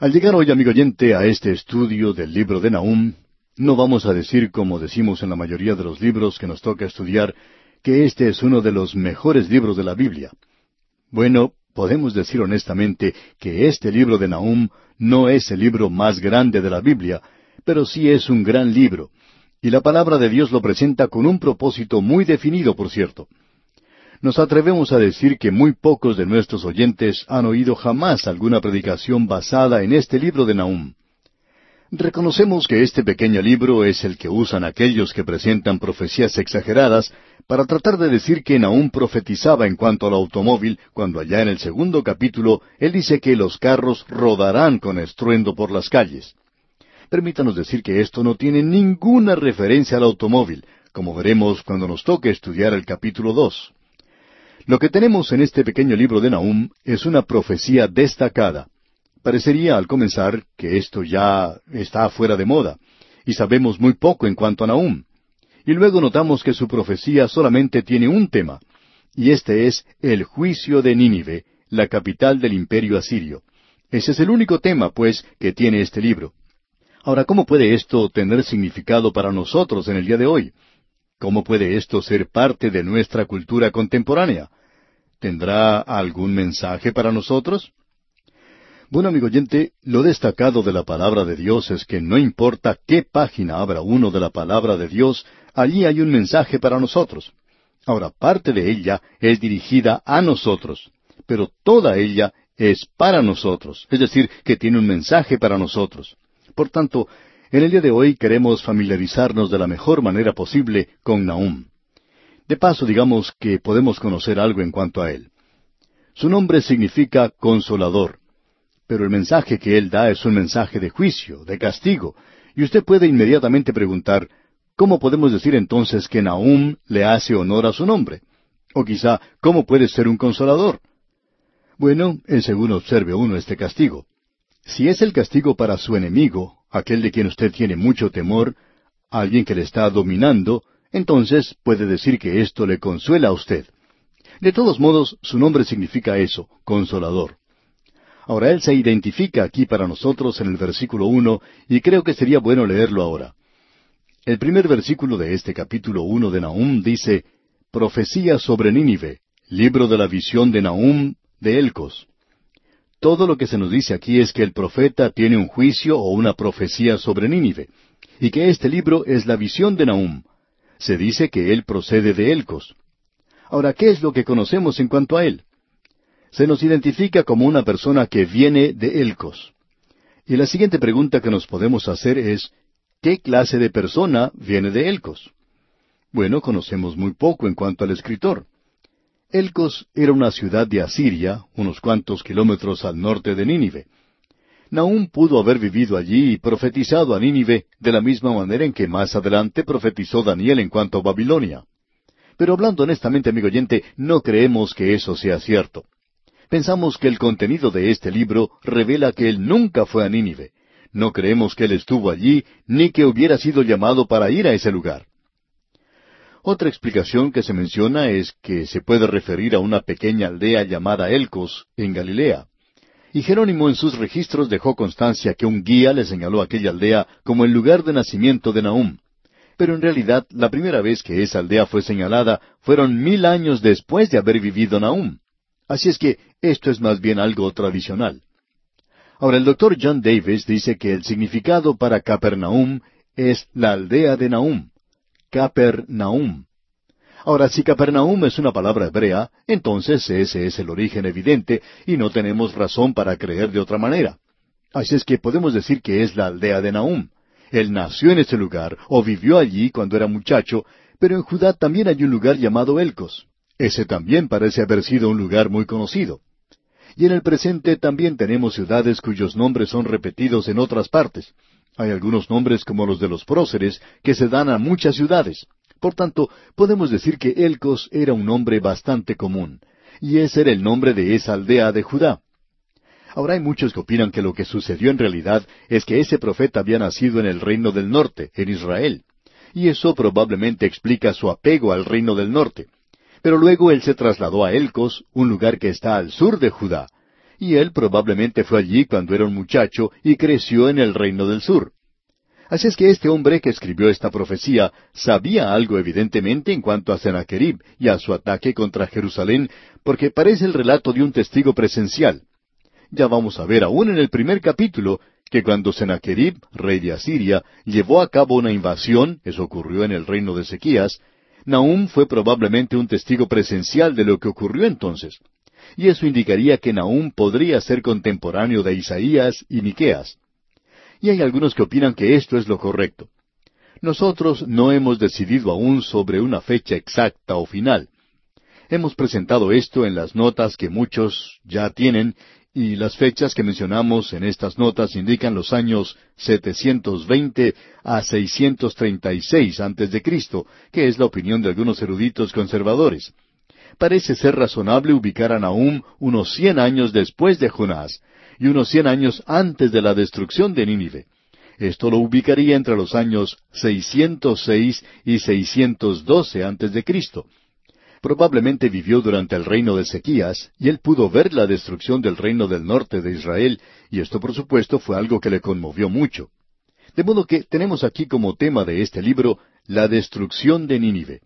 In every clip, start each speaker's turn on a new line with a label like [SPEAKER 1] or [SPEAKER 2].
[SPEAKER 1] Al llegar hoy, amigo oyente, a este estudio del libro de Nahum, no vamos a decir, como decimos en la mayoría de los libros que nos toca estudiar, que este es uno de los mejores libros de la Biblia. Bueno, podemos decir honestamente que este libro de Nahum no es el libro más grande de la Biblia, pero sí es un gran libro, y la palabra de Dios lo presenta con un propósito muy definido, por cierto. Nos atrevemos a decir que muy pocos de nuestros oyentes han oído jamás alguna predicación basada en este libro de Nahum. Reconocemos que este pequeño libro es el que usan aquellos que presentan profecías exageradas para tratar de decir que Nahum profetizaba en cuanto al automóvil, cuando allá en el segundo capítulo él dice que los carros rodarán con estruendo por las calles. Permítanos decir que esto no tiene ninguna referencia al automóvil, como veremos cuando nos toque estudiar el capítulo dos. Lo que tenemos en este pequeño libro de Nahum es una profecía destacada. Parecería al comenzar que esto ya está fuera de moda, y sabemos muy poco en cuanto a Nahum. Y luego notamos que su profecía solamente tiene un tema, y este es el juicio de Nínive, la capital del imperio asirio. Ese es el único tema, pues, que tiene este libro. Ahora, ¿cómo puede esto tener significado para nosotros en el día de hoy? ¿Cómo puede esto ser parte de nuestra cultura contemporánea? ¿Tendrá algún mensaje para nosotros? Bueno, amigo oyente, lo destacado de la palabra de Dios es que no importa qué página abra uno de la palabra de Dios, allí hay un mensaje para nosotros. Ahora, parte de ella es dirigida a nosotros, pero toda ella es para nosotros, es decir, que tiene un mensaje para nosotros. Por tanto, en el día de hoy queremos familiarizarnos de la mejor manera posible con Nahum. De paso, digamos que podemos conocer algo en cuanto a él. Su nombre significa consolador, pero el mensaje que él da es un mensaje de juicio, de castigo, y usted puede inmediatamente preguntar, ¿cómo podemos decir entonces que Nahum le hace honor a su nombre? O quizá, ¿cómo puede ser un consolador? Bueno, es según observe uno este castigo. Si es el castigo para su enemigo, aquel de quien usted tiene mucho temor, alguien que le está dominando, entonces puede decir que esto le consuela a usted. De todos modos, su nombre significa eso, consolador. Ahora Él se identifica aquí para nosotros en el versículo uno, y creo que sería bueno leerlo ahora. El primer versículo de este capítulo uno de Nahum dice, Profecía sobre Nínive, libro de la visión de Nahum de Elcos. Todo lo que se nos dice aquí es que el profeta tiene un juicio o una profecía sobre Nínive, y que este libro es la visión de Nahum, se dice que él procede de Elcos. Ahora, ¿qué es lo que conocemos en cuanto a él? Se nos identifica como una persona que viene de Elcos. Y la siguiente pregunta que nos podemos hacer es, ¿qué clase de persona viene de Elcos? Bueno, conocemos muy poco en cuanto al escritor. Elcos era una ciudad de Asiria, unos cuantos kilómetros al norte de Nínive. Nahum pudo haber vivido allí y profetizado a Nínive de la misma manera en que más adelante profetizó Daniel en cuanto a Babilonia. Pero hablando honestamente, amigo oyente, no creemos que eso sea cierto. Pensamos que el contenido de este libro revela que él nunca fue a Nínive. No creemos que él estuvo allí, ni que hubiera sido llamado para ir a ese lugar. Otra explicación que se menciona es que se puede referir a una pequeña aldea llamada Elcos, en Galilea. Y Jerónimo en sus registros dejó constancia que un guía le señaló aquella aldea como el lugar de nacimiento de Nahum. Pero en realidad la primera vez que esa aldea fue señalada fueron mil años después de haber vivido Nahum. Así es que esto es más bien algo tradicional. Ahora el doctor John Davis dice que el significado para Capernaum es la aldea de Nahum. Capernaum. Ahora, si Capernaum es una palabra hebrea, entonces ese es el origen evidente y no tenemos razón para creer de otra manera. Así es que podemos decir que es la aldea de Nahum. Él nació en ese lugar o vivió allí cuando era muchacho, pero en Judá también hay un lugar llamado Elcos. Ese también parece haber sido un lugar muy conocido. Y en el presente también tenemos ciudades cuyos nombres son repetidos en otras partes. Hay algunos nombres como los de los próceres que se dan a muchas ciudades. Por tanto, podemos decir que Elcos era un nombre bastante común, y ese era el nombre de esa aldea de Judá. Ahora hay muchos que opinan que lo que sucedió en realidad es que ese profeta había nacido en el reino del norte, en Israel, y eso probablemente explica su apego al reino del norte. Pero luego él se trasladó a Elcos, un lugar que está al sur de Judá, y él probablemente fue allí cuando era un muchacho y creció en el reino del sur. Así es que este hombre que escribió esta profecía sabía algo evidentemente en cuanto a Sennacherib y a su ataque contra Jerusalén, porque parece el relato de un testigo presencial. Ya vamos a ver aún en el primer capítulo que cuando Sennacherib, rey de Asiria, llevó a cabo una invasión, eso ocurrió en el reino de Ezequías, Nahum fue probablemente un testigo presencial de lo que ocurrió entonces. Y eso indicaría que Nahum podría ser contemporáneo de Isaías y Miqueas y hay algunos que opinan que esto es lo correcto. Nosotros no hemos decidido aún sobre una fecha exacta o final. Hemos presentado esto en las notas que muchos ya tienen y las fechas que mencionamos en estas notas indican los años 720 a 636 antes de Cristo, que es la opinión de algunos eruditos conservadores. Parece ser razonable ubicar a unos cien años después de Jonás, y unos cien años antes de la destrucción de Nínive. Esto lo ubicaría entre los años 606 y 612 antes de Cristo. Probablemente vivió durante el reino de Ezequías, y él pudo ver la destrucción del reino del norte de Israel, y esto por supuesto fue algo que le conmovió mucho. De modo que tenemos aquí como tema de este libro la destrucción de Nínive.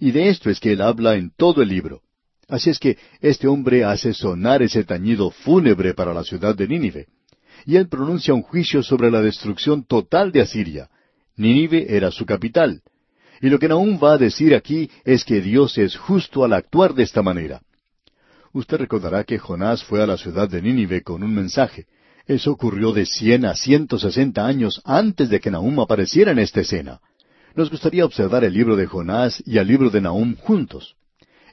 [SPEAKER 1] Y de esto es que él habla en todo el libro. Así es que este hombre hace sonar ese tañido fúnebre para la ciudad de Nínive. Y él pronuncia un juicio sobre la destrucción total de Asiria. Nínive era su capital. Y lo que Nahum va a decir aquí es que Dios es justo al actuar de esta manera. Usted recordará que Jonás fue a la ciudad de Nínive con un mensaje. Eso ocurrió de cien a ciento sesenta años antes de que Nahum apareciera en esta escena. Nos gustaría observar el libro de Jonás y el libro de Nahum juntos.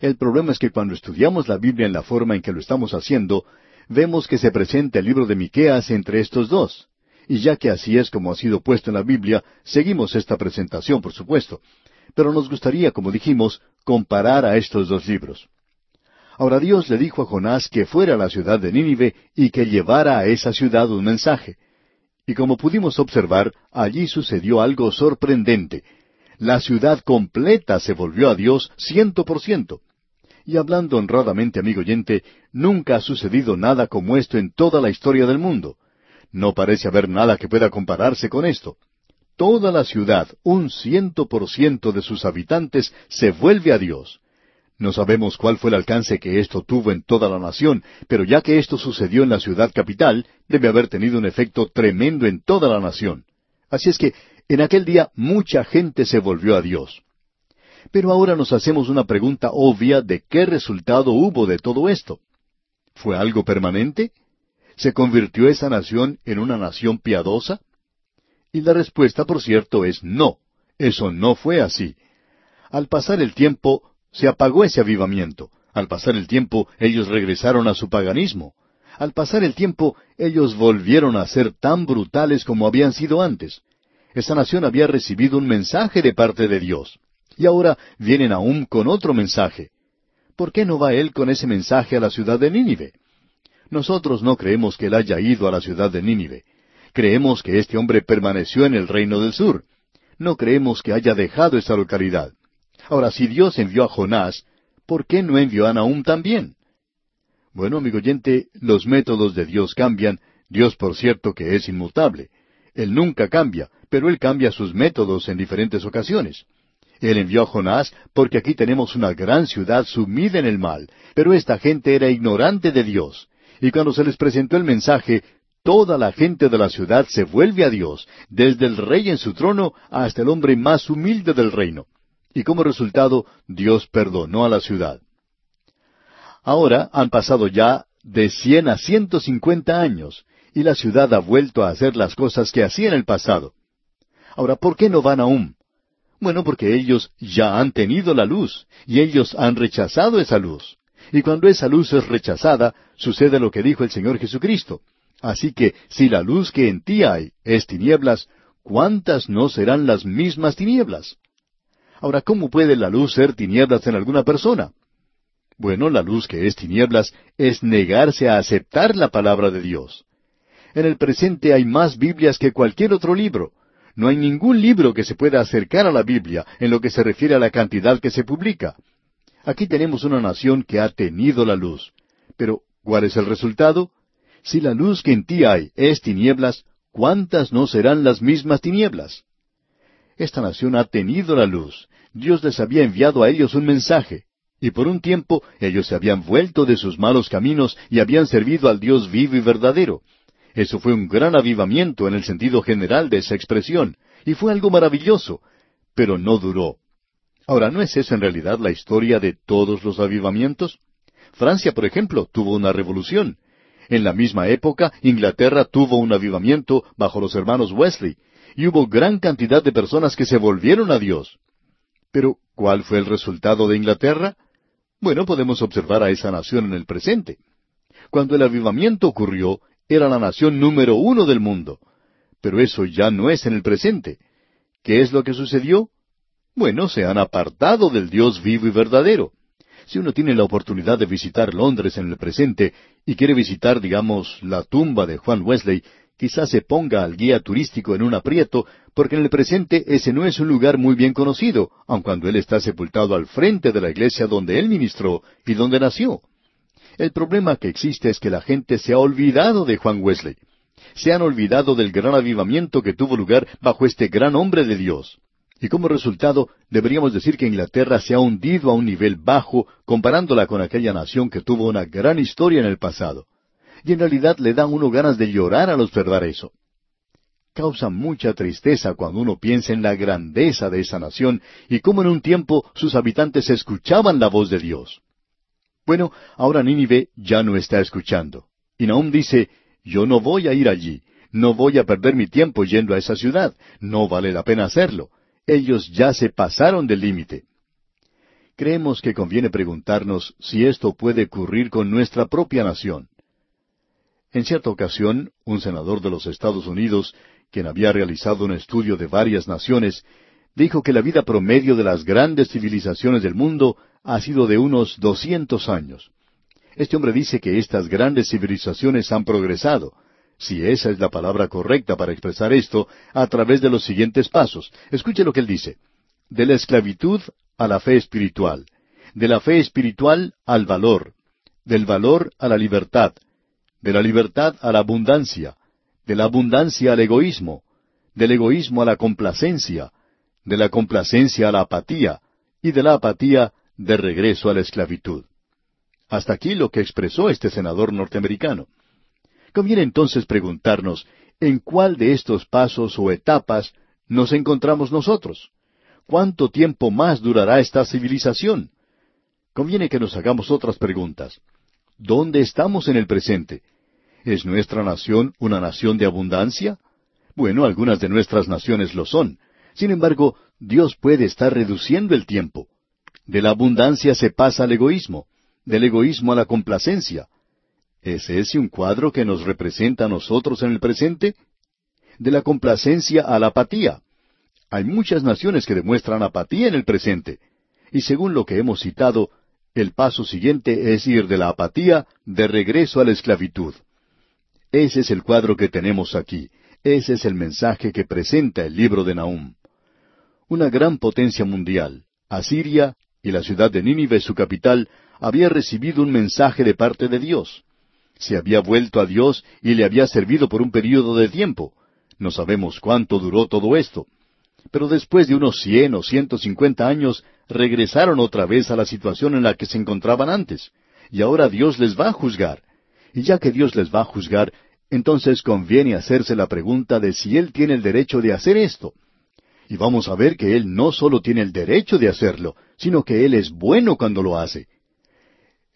[SPEAKER 1] El problema es que cuando estudiamos la Biblia en la forma en que lo estamos haciendo, vemos que se presenta el libro de Miqueas entre estos dos. Y ya que así es como ha sido puesto en la Biblia, seguimos esta presentación, por supuesto. Pero nos gustaría, como dijimos, comparar a estos dos libros. Ahora Dios le dijo a Jonás que fuera a la ciudad de Nínive y que llevara a esa ciudad un mensaje. Y como pudimos observar, allí sucedió algo sorprendente. La ciudad completa se volvió a Dios ciento por ciento. Y hablando honradamente, amigo oyente, nunca ha sucedido nada como esto en toda la historia del mundo. No parece haber nada que pueda compararse con esto. Toda la ciudad, un ciento por ciento de sus habitantes, se vuelve a Dios. No sabemos cuál fue el alcance que esto tuvo en toda la nación, pero ya que esto sucedió en la ciudad capital, debe haber tenido un efecto tremendo en toda la nación. Así es que en aquel día mucha gente se volvió a Dios. Pero ahora nos hacemos una pregunta obvia de qué resultado hubo de todo esto. ¿Fue algo permanente? ¿Se convirtió esa nación en una nación piadosa? Y la respuesta, por cierto, es no. Eso no fue así. Al pasar el tiempo, se apagó ese avivamiento. Al pasar el tiempo, ellos regresaron a su paganismo. Al pasar el tiempo, ellos volvieron a ser tan brutales como habían sido antes. Esa nación había recibido un mensaje de parte de Dios. Y ahora vienen aún con otro mensaje. ¿Por qué no va él con ese mensaje a la ciudad de Nínive? Nosotros no creemos que él haya ido a la ciudad de Nínive. Creemos que este hombre permaneció en el reino del sur. No creemos que haya dejado esa localidad. Ahora, si Dios envió a Jonás, ¿por qué no envió a Nahum también? Bueno, amigo oyente, los métodos de Dios cambian, Dios por cierto que es inmutable. Él nunca cambia, pero Él cambia sus métodos en diferentes ocasiones. Él envió a Jonás porque aquí tenemos una gran ciudad sumida en el mal, pero esta gente era ignorante de Dios. Y cuando se les presentó el mensaje, toda la gente de la ciudad se vuelve a Dios, desde el rey en su trono hasta el hombre más humilde del reino. Y como resultado, Dios perdonó a la ciudad. Ahora han pasado ya de cien a ciento cincuenta años, y la ciudad ha vuelto a hacer las cosas que hacía en el pasado. Ahora, ¿por qué no van aún? Bueno, porque ellos ya han tenido la luz y ellos han rechazado esa luz. Y cuando esa luz es rechazada, sucede lo que dijo el Señor Jesucristo. Así que si la luz que en ti hay es tinieblas, ¿cuántas no serán las mismas tinieblas? Ahora, ¿cómo puede la luz ser tinieblas en alguna persona? Bueno, la luz que es tinieblas es negarse a aceptar la palabra de Dios. En el presente hay más Biblias que cualquier otro libro, no hay ningún libro que se pueda acercar a la Biblia en lo que se refiere a la cantidad que se publica. Aquí tenemos una nación que ha tenido la luz. Pero, ¿cuál es el resultado? Si la luz que en ti hay es tinieblas, ¿cuántas no serán las mismas tinieblas? Esta nación ha tenido la luz. Dios les había enviado a ellos un mensaje. Y por un tiempo ellos se habían vuelto de sus malos caminos y habían servido al Dios vivo y verdadero. Eso fue un gran avivamiento en el sentido general de esa expresión, y fue algo maravilloso, pero no duró. Ahora, ¿no es esa en realidad la historia de todos los avivamientos? Francia, por ejemplo, tuvo una revolución. En la misma época, Inglaterra tuvo un avivamiento bajo los hermanos Wesley, y hubo gran cantidad de personas que se volvieron a Dios. Pero, ¿cuál fue el resultado de Inglaterra? Bueno, podemos observar a esa nación en el presente. Cuando el avivamiento ocurrió, era la nación número uno del mundo. Pero eso ya no es en el presente. ¿Qué es lo que sucedió? Bueno, se han apartado del Dios vivo y verdadero. Si uno tiene la oportunidad de visitar Londres en el presente y quiere visitar, digamos, la tumba de Juan Wesley, quizás se ponga al guía turístico en un aprieto, porque en el presente ese no es un lugar muy bien conocido, aun cuando él está sepultado al frente de la iglesia donde él ministró y donde nació. El problema que existe es que la gente se ha olvidado de Juan Wesley. Se han olvidado del gran avivamiento que tuvo lugar bajo este gran hombre de Dios. Y como resultado, deberíamos decir que Inglaterra se ha hundido a un nivel bajo comparándola con aquella nación que tuvo una gran historia en el pasado. Y en realidad le dan uno ganas de llorar al observar eso. Causa mucha tristeza cuando uno piensa en la grandeza de esa nación y cómo en un tiempo sus habitantes escuchaban la voz de Dios. Bueno, ahora Nínive ya no está escuchando. Y Nahum dice, yo no voy a ir allí, no voy a perder mi tiempo yendo a esa ciudad, no vale la pena hacerlo ellos ya se pasaron del límite. Creemos que conviene preguntarnos si esto puede ocurrir con nuestra propia nación. En cierta ocasión, un senador de los Estados Unidos, quien había realizado un estudio de varias naciones, dijo que la vida promedio de las grandes civilizaciones del mundo ha sido de unos doscientos años. Este hombre dice que estas grandes civilizaciones han progresado, si esa es la palabra correcta para expresar esto, a través de los siguientes pasos. Escuche lo que él dice. De la esclavitud a la fe espiritual, de la fe espiritual al valor, del valor a la libertad, de la libertad a la abundancia, de la abundancia al egoísmo, del egoísmo a la complacencia, de la complacencia a la apatía, y de la apatía de regreso a la esclavitud. Hasta aquí lo que expresó este senador norteamericano. Conviene entonces preguntarnos, ¿en cuál de estos pasos o etapas nos encontramos nosotros? ¿Cuánto tiempo más durará esta civilización? Conviene que nos hagamos otras preguntas. ¿Dónde estamos en el presente? ¿Es nuestra nación una nación de abundancia? Bueno, algunas de nuestras naciones lo son. Sin embargo, Dios puede estar reduciendo el tiempo. De la abundancia se pasa al egoísmo, del egoísmo a la complacencia, ¿Es ese un cuadro que nos representa a nosotros en el presente? De la complacencia a la apatía. Hay muchas naciones que demuestran apatía en el presente. Y según lo que hemos citado, el paso siguiente es ir de la apatía de regreso a la esclavitud. Ese es el cuadro que tenemos aquí. Ese es el mensaje que presenta el libro de Nahum. Una gran potencia mundial, Asiria y la ciudad de Nínive, su capital, había recibido un mensaje de parte de Dios se había vuelto a Dios y le había servido por un período de tiempo. No sabemos cuánto duró todo esto. Pero después de unos cien o ciento cincuenta años regresaron otra vez a la situación en la que se encontraban antes. Y ahora Dios les va a juzgar. Y ya que Dios les va a juzgar, entonces conviene hacerse la pregunta de si Él tiene el derecho de hacer esto. Y vamos a ver que Él no solo tiene el derecho de hacerlo, sino que Él es bueno cuando lo hace.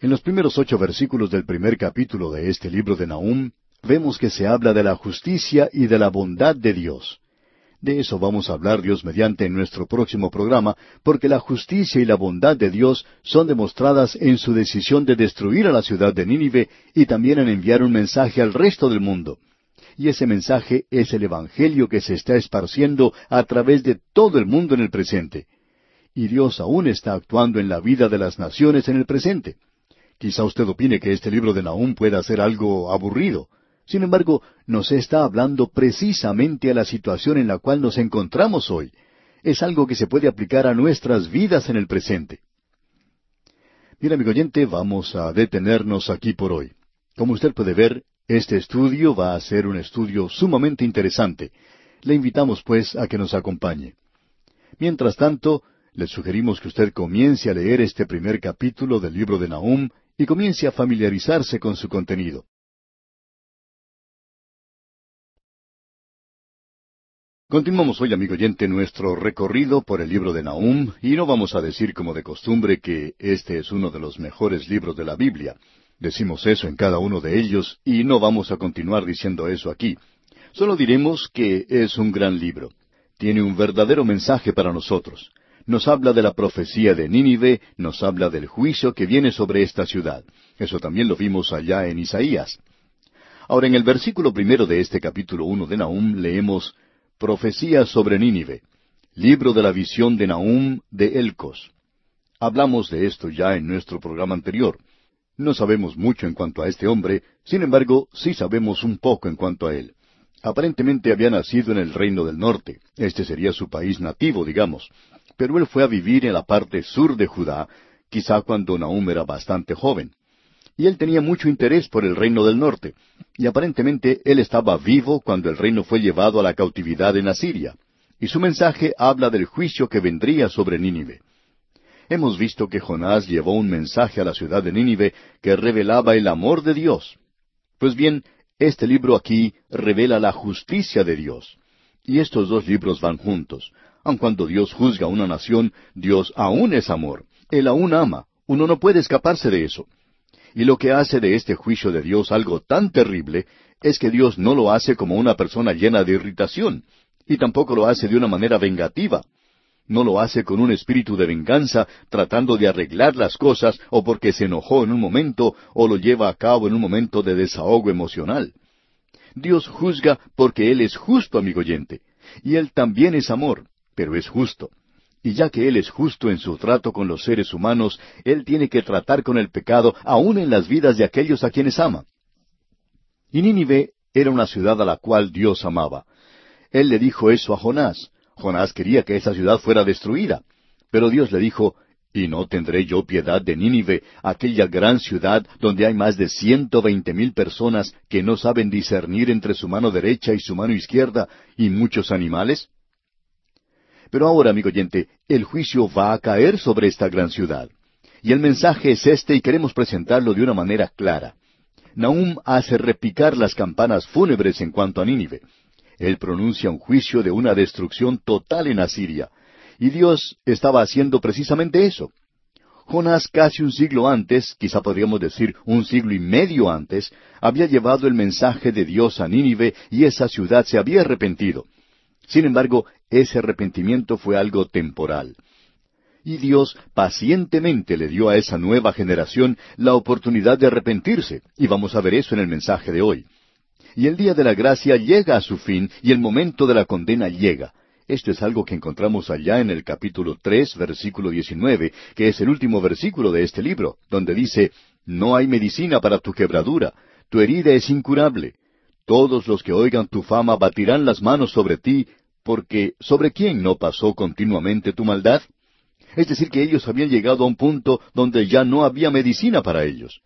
[SPEAKER 1] En los primeros ocho versículos del primer capítulo de este libro de Nahum, vemos que se habla de la justicia y de la bondad de Dios. De eso vamos a hablar Dios mediante nuestro próximo programa, porque la justicia y la bondad de Dios son demostradas en su decisión de destruir a la ciudad de Nínive y también en enviar un mensaje al resto del mundo. Y ese mensaje es el Evangelio que se está esparciendo a través de todo el mundo en el presente. Y Dios aún está actuando en la vida de las naciones en el presente. Quizá usted opine que este libro de Nahum pueda ser algo aburrido. Sin embargo, nos está hablando precisamente a la situación en la cual nos encontramos hoy. Es algo que se puede aplicar a nuestras vidas en el presente. Mira, amigo oyente, vamos a detenernos aquí por hoy. Como usted puede ver, Este estudio va a ser un estudio sumamente interesante. Le invitamos, pues, a que nos acompañe. Mientras tanto, le sugerimos que usted comience a leer este primer capítulo del libro de Nahum y comience a familiarizarse con su contenido. Continuamos hoy, amigo oyente, nuestro recorrido por el libro de Nahum, y no vamos a decir como de costumbre que este es uno de los mejores libros de la Biblia. Decimos eso en cada uno de ellos, y no vamos a continuar diciendo eso aquí. Solo diremos que es un gran libro. Tiene un verdadero mensaje para nosotros. Nos habla de la profecía de Nínive, nos habla del juicio que viene sobre esta ciudad. Eso también lo vimos allá en Isaías. Ahora, en el versículo primero de este capítulo uno de Nahum leemos Profecía sobre Nínive. Libro de la visión de Nahum de Elcos. Hablamos de esto ya en nuestro programa anterior. No sabemos mucho en cuanto a este hombre, sin embargo, sí sabemos un poco en cuanto a él. Aparentemente había nacido en el reino del norte, este sería su país nativo, digamos, pero él fue a vivir en la parte sur de Judá, quizá cuando Nahum era bastante joven. Y él tenía mucho interés por el reino del norte, y aparentemente él estaba vivo cuando el reino fue llevado a la cautividad en Asiria, y su mensaje habla del juicio que vendría sobre Nínive. Hemos visto que Jonás llevó un mensaje a la ciudad de Nínive que revelaba el amor de Dios. Pues bien, este libro aquí revela la justicia de Dios. Y estos dos libros van juntos. Aun cuando Dios juzga a una nación, Dios aún es amor. Él aún ama. Uno no puede escaparse de eso. Y lo que hace de este juicio de Dios algo tan terrible es que Dios no lo hace como una persona llena de irritación, y tampoco lo hace de una manera vengativa. No lo hace con un espíritu de venganza tratando de arreglar las cosas o porque se enojó en un momento o lo lleva a cabo en un momento de desahogo emocional. Dios juzga porque Él es justo, amigo oyente, y Él también es amor, pero es justo. Y ya que Él es justo en su trato con los seres humanos, Él tiene que tratar con el pecado aún en las vidas de aquellos a quienes ama. Y Nínive era una ciudad a la cual Dios amaba. Él le dijo eso a Jonás. Jonás quería que esa ciudad fuera destruida. Pero Dios le dijo, ¿Y no tendré yo piedad de Nínive, aquella gran ciudad donde hay más de ciento veinte mil personas que no saben discernir entre su mano derecha y su mano izquierda, y muchos animales? Pero ahora, amigo oyente, el juicio va a caer sobre esta gran ciudad. Y el mensaje es este y queremos presentarlo de una manera clara. Nahum hace repicar las campanas fúnebres en cuanto a Nínive. Él pronuncia un juicio de una destrucción total en Asiria. Y Dios estaba haciendo precisamente eso. Jonás casi un siglo antes, quizá podríamos decir un siglo y medio antes, había llevado el mensaje de Dios a Nínive y esa ciudad se había arrepentido. Sin embargo, ese arrepentimiento fue algo temporal. Y Dios pacientemente le dio a esa nueva generación la oportunidad de arrepentirse, y vamos a ver eso en el mensaje de hoy. Y el día de la gracia llega a su fin y el momento de la condena llega. Esto es algo que encontramos allá en el capítulo tres, versículo diecinueve, que es el último versículo de este libro, donde dice, No hay medicina para tu quebradura, tu herida es incurable. Todos los que oigan tu fama batirán las manos sobre ti, porque ¿sobre quién no pasó continuamente tu maldad? Es decir, que ellos habían llegado a un punto donde ya no había medicina para ellos.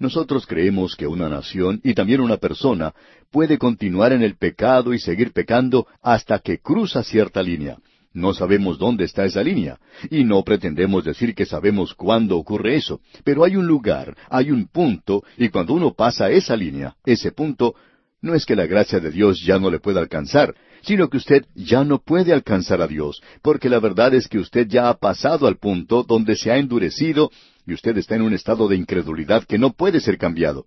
[SPEAKER 1] Nosotros creemos que una nación y también una persona puede continuar en el pecado y seguir pecando hasta que cruza cierta línea. No sabemos dónde está esa línea, y no pretendemos decir que sabemos cuándo ocurre eso, pero hay un lugar, hay un punto, y cuando uno pasa esa línea, ese punto, no es que la gracia de Dios ya no le pueda alcanzar, sino que usted ya no puede alcanzar a Dios, porque la verdad es que usted ya ha pasado al punto donde se ha endurecido y usted está en un estado de incredulidad que no puede ser cambiado.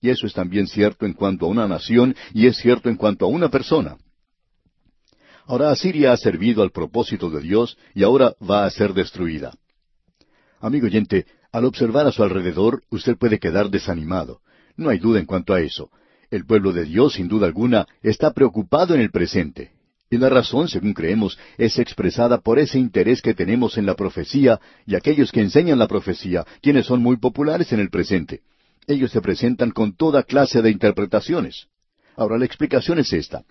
[SPEAKER 1] Y eso es también cierto en cuanto a una nación y es cierto en cuanto a una persona. Ahora Asiria ha servido al propósito de Dios y ahora va a ser destruida. Amigo oyente, al observar a su alrededor, usted puede quedar desanimado. No hay duda en cuanto a eso. El pueblo de Dios, sin duda alguna, está preocupado en el presente. Y la razón, según creemos, es expresada por ese interés que tenemos en la profecía y aquellos que enseñan la profecía, quienes son muy populares en el presente. Ellos se presentan con toda clase de interpretaciones. Ahora la explicación es esta.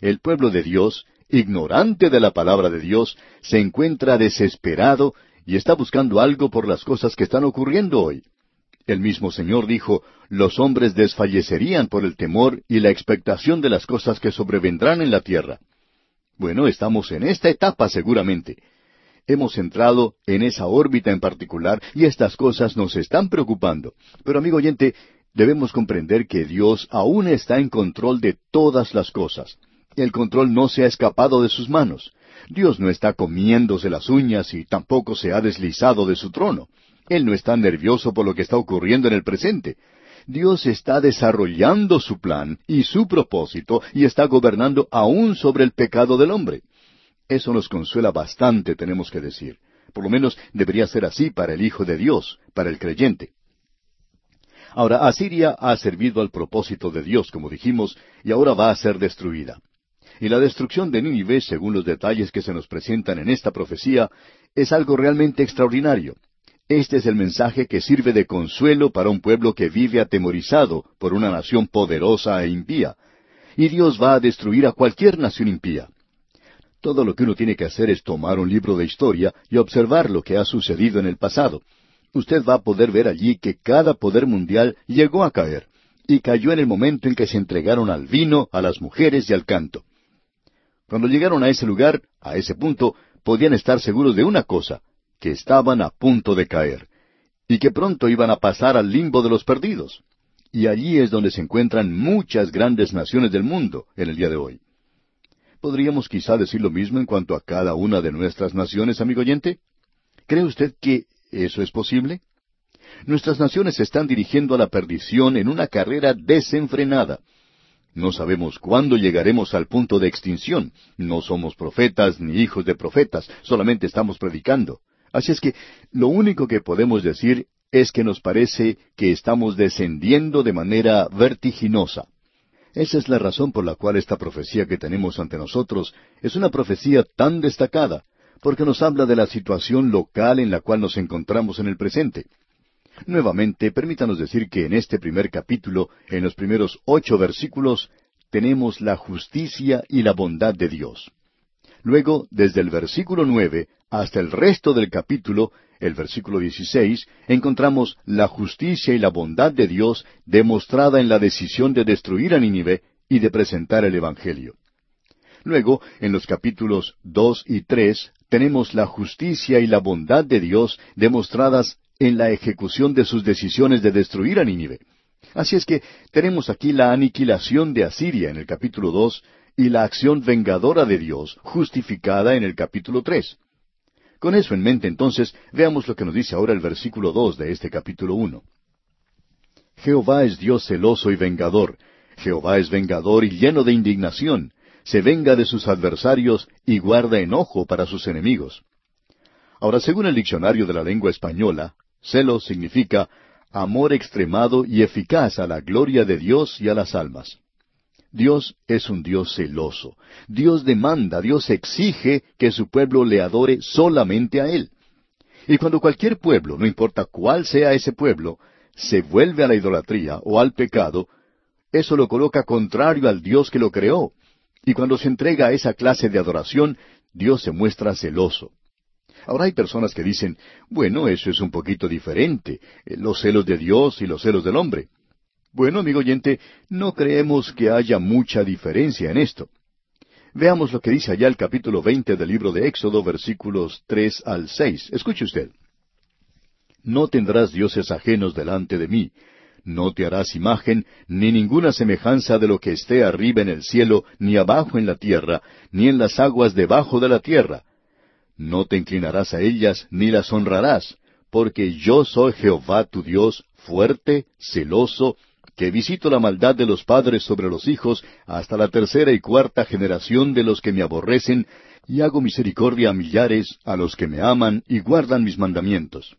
[SPEAKER 1] El pueblo de Dios ignorante de la palabra de Dios, se encuentra desesperado y está buscando algo por las cosas que están ocurriendo hoy. El mismo Señor dijo, los hombres desfallecerían por el temor y la expectación de las cosas que sobrevendrán en la tierra. Bueno, estamos en esta etapa seguramente. Hemos entrado en esa órbita en particular y estas cosas nos están preocupando. Pero amigo oyente, debemos comprender que Dios aún está en control de todas las cosas. El control no se ha escapado de sus manos. Dios no está comiéndose las uñas y tampoco se ha deslizado de su trono. Él no está nervioso por lo que está ocurriendo en el presente. Dios está desarrollando su plan y su propósito y está gobernando aún sobre el pecado del hombre. Eso nos consuela bastante, tenemos que decir. Por lo menos debería ser así para el Hijo de Dios, para el creyente. Ahora, Asiria ha servido al propósito de Dios, como dijimos, y ahora va a ser destruida. Y la destrucción de Nínive, según los detalles que se nos presentan en esta profecía, es algo realmente extraordinario. Este es el mensaje que sirve de consuelo para un pueblo que vive atemorizado por una nación poderosa e impía. Y Dios va a destruir a cualquier nación impía. Todo lo que uno tiene que hacer es tomar un libro de historia y observar lo que ha sucedido en el pasado. Usted va a poder ver allí que cada poder mundial llegó a caer, y cayó en el momento en que se entregaron al vino, a las mujeres y al canto. Cuando llegaron a ese lugar, a ese punto, podían estar seguros de una cosa, que estaban a punto de caer, y que pronto iban a pasar al limbo de los perdidos. Y allí es donde se encuentran muchas grandes naciones del mundo en el día de hoy. ¿Podríamos quizá decir lo mismo en cuanto a cada una de nuestras naciones, amigo oyente? ¿Cree usted que eso es posible? Nuestras naciones se están dirigiendo a la perdición en una carrera desenfrenada. No sabemos cuándo llegaremos al punto de extinción. No somos profetas ni hijos de profetas, solamente estamos predicando. Así es que lo único que podemos decir es que nos parece que estamos descendiendo de manera vertiginosa. Esa es la razón por la cual esta profecía que tenemos ante nosotros es una profecía tan destacada, porque nos habla de la situación local en la cual nos encontramos en el presente. Nuevamente, permítanos decir que en este primer capítulo, en los primeros ocho versículos, tenemos la justicia y la bondad de Dios. Luego, desde el versículo nueve hasta el resto del capítulo, el versículo 16, encontramos la justicia y la bondad de Dios demostrada en la decisión de destruir a Nínive y de presentar el Evangelio. Luego, en los capítulos dos y tres, tenemos la justicia y la bondad de Dios demostradas en la ejecución de sus decisiones de destruir a Nínive. Así es que tenemos aquí la aniquilación de Asiria en el capítulo dos y la acción vengadora de Dios justificada en el capítulo tres. Con eso en mente, entonces, veamos lo que nos dice ahora el versículo dos de este capítulo uno. Jehová es Dios celoso y vengador. Jehová es vengador y lleno de indignación. Se venga de sus adversarios y guarda enojo para sus enemigos. Ahora, según el diccionario de la lengua española, celo significa amor extremado y eficaz a la gloria de Dios y a las almas. Dios es un Dios celoso. Dios demanda, Dios exige que su pueblo le adore solamente a Él. Y cuando cualquier pueblo, no importa cuál sea ese pueblo, se vuelve a la idolatría o al pecado, eso lo coloca contrario al Dios que lo creó. Y cuando se entrega a esa clase de adoración, Dios se muestra celoso. Ahora hay personas que dicen, bueno, eso es un poquito diferente, eh, los celos de Dios y los celos del hombre. Bueno, amigo oyente, no creemos que haya mucha diferencia en esto. Veamos lo que dice allá el capítulo veinte del libro de Éxodo, versículos tres al seis. Escuche usted. No tendrás dioses ajenos delante de mí. No te harás imagen, ni ninguna semejanza de lo que esté arriba en el cielo, ni abajo en la tierra, ni en las aguas debajo de la tierra. No te inclinarás a ellas, ni las honrarás, porque yo soy Jehová tu Dios, fuerte, celoso, que visito la maldad de los padres sobre los hijos hasta la tercera y cuarta generación de los que me aborrecen, y hago misericordia a millares, a los que me aman y guardan mis mandamientos.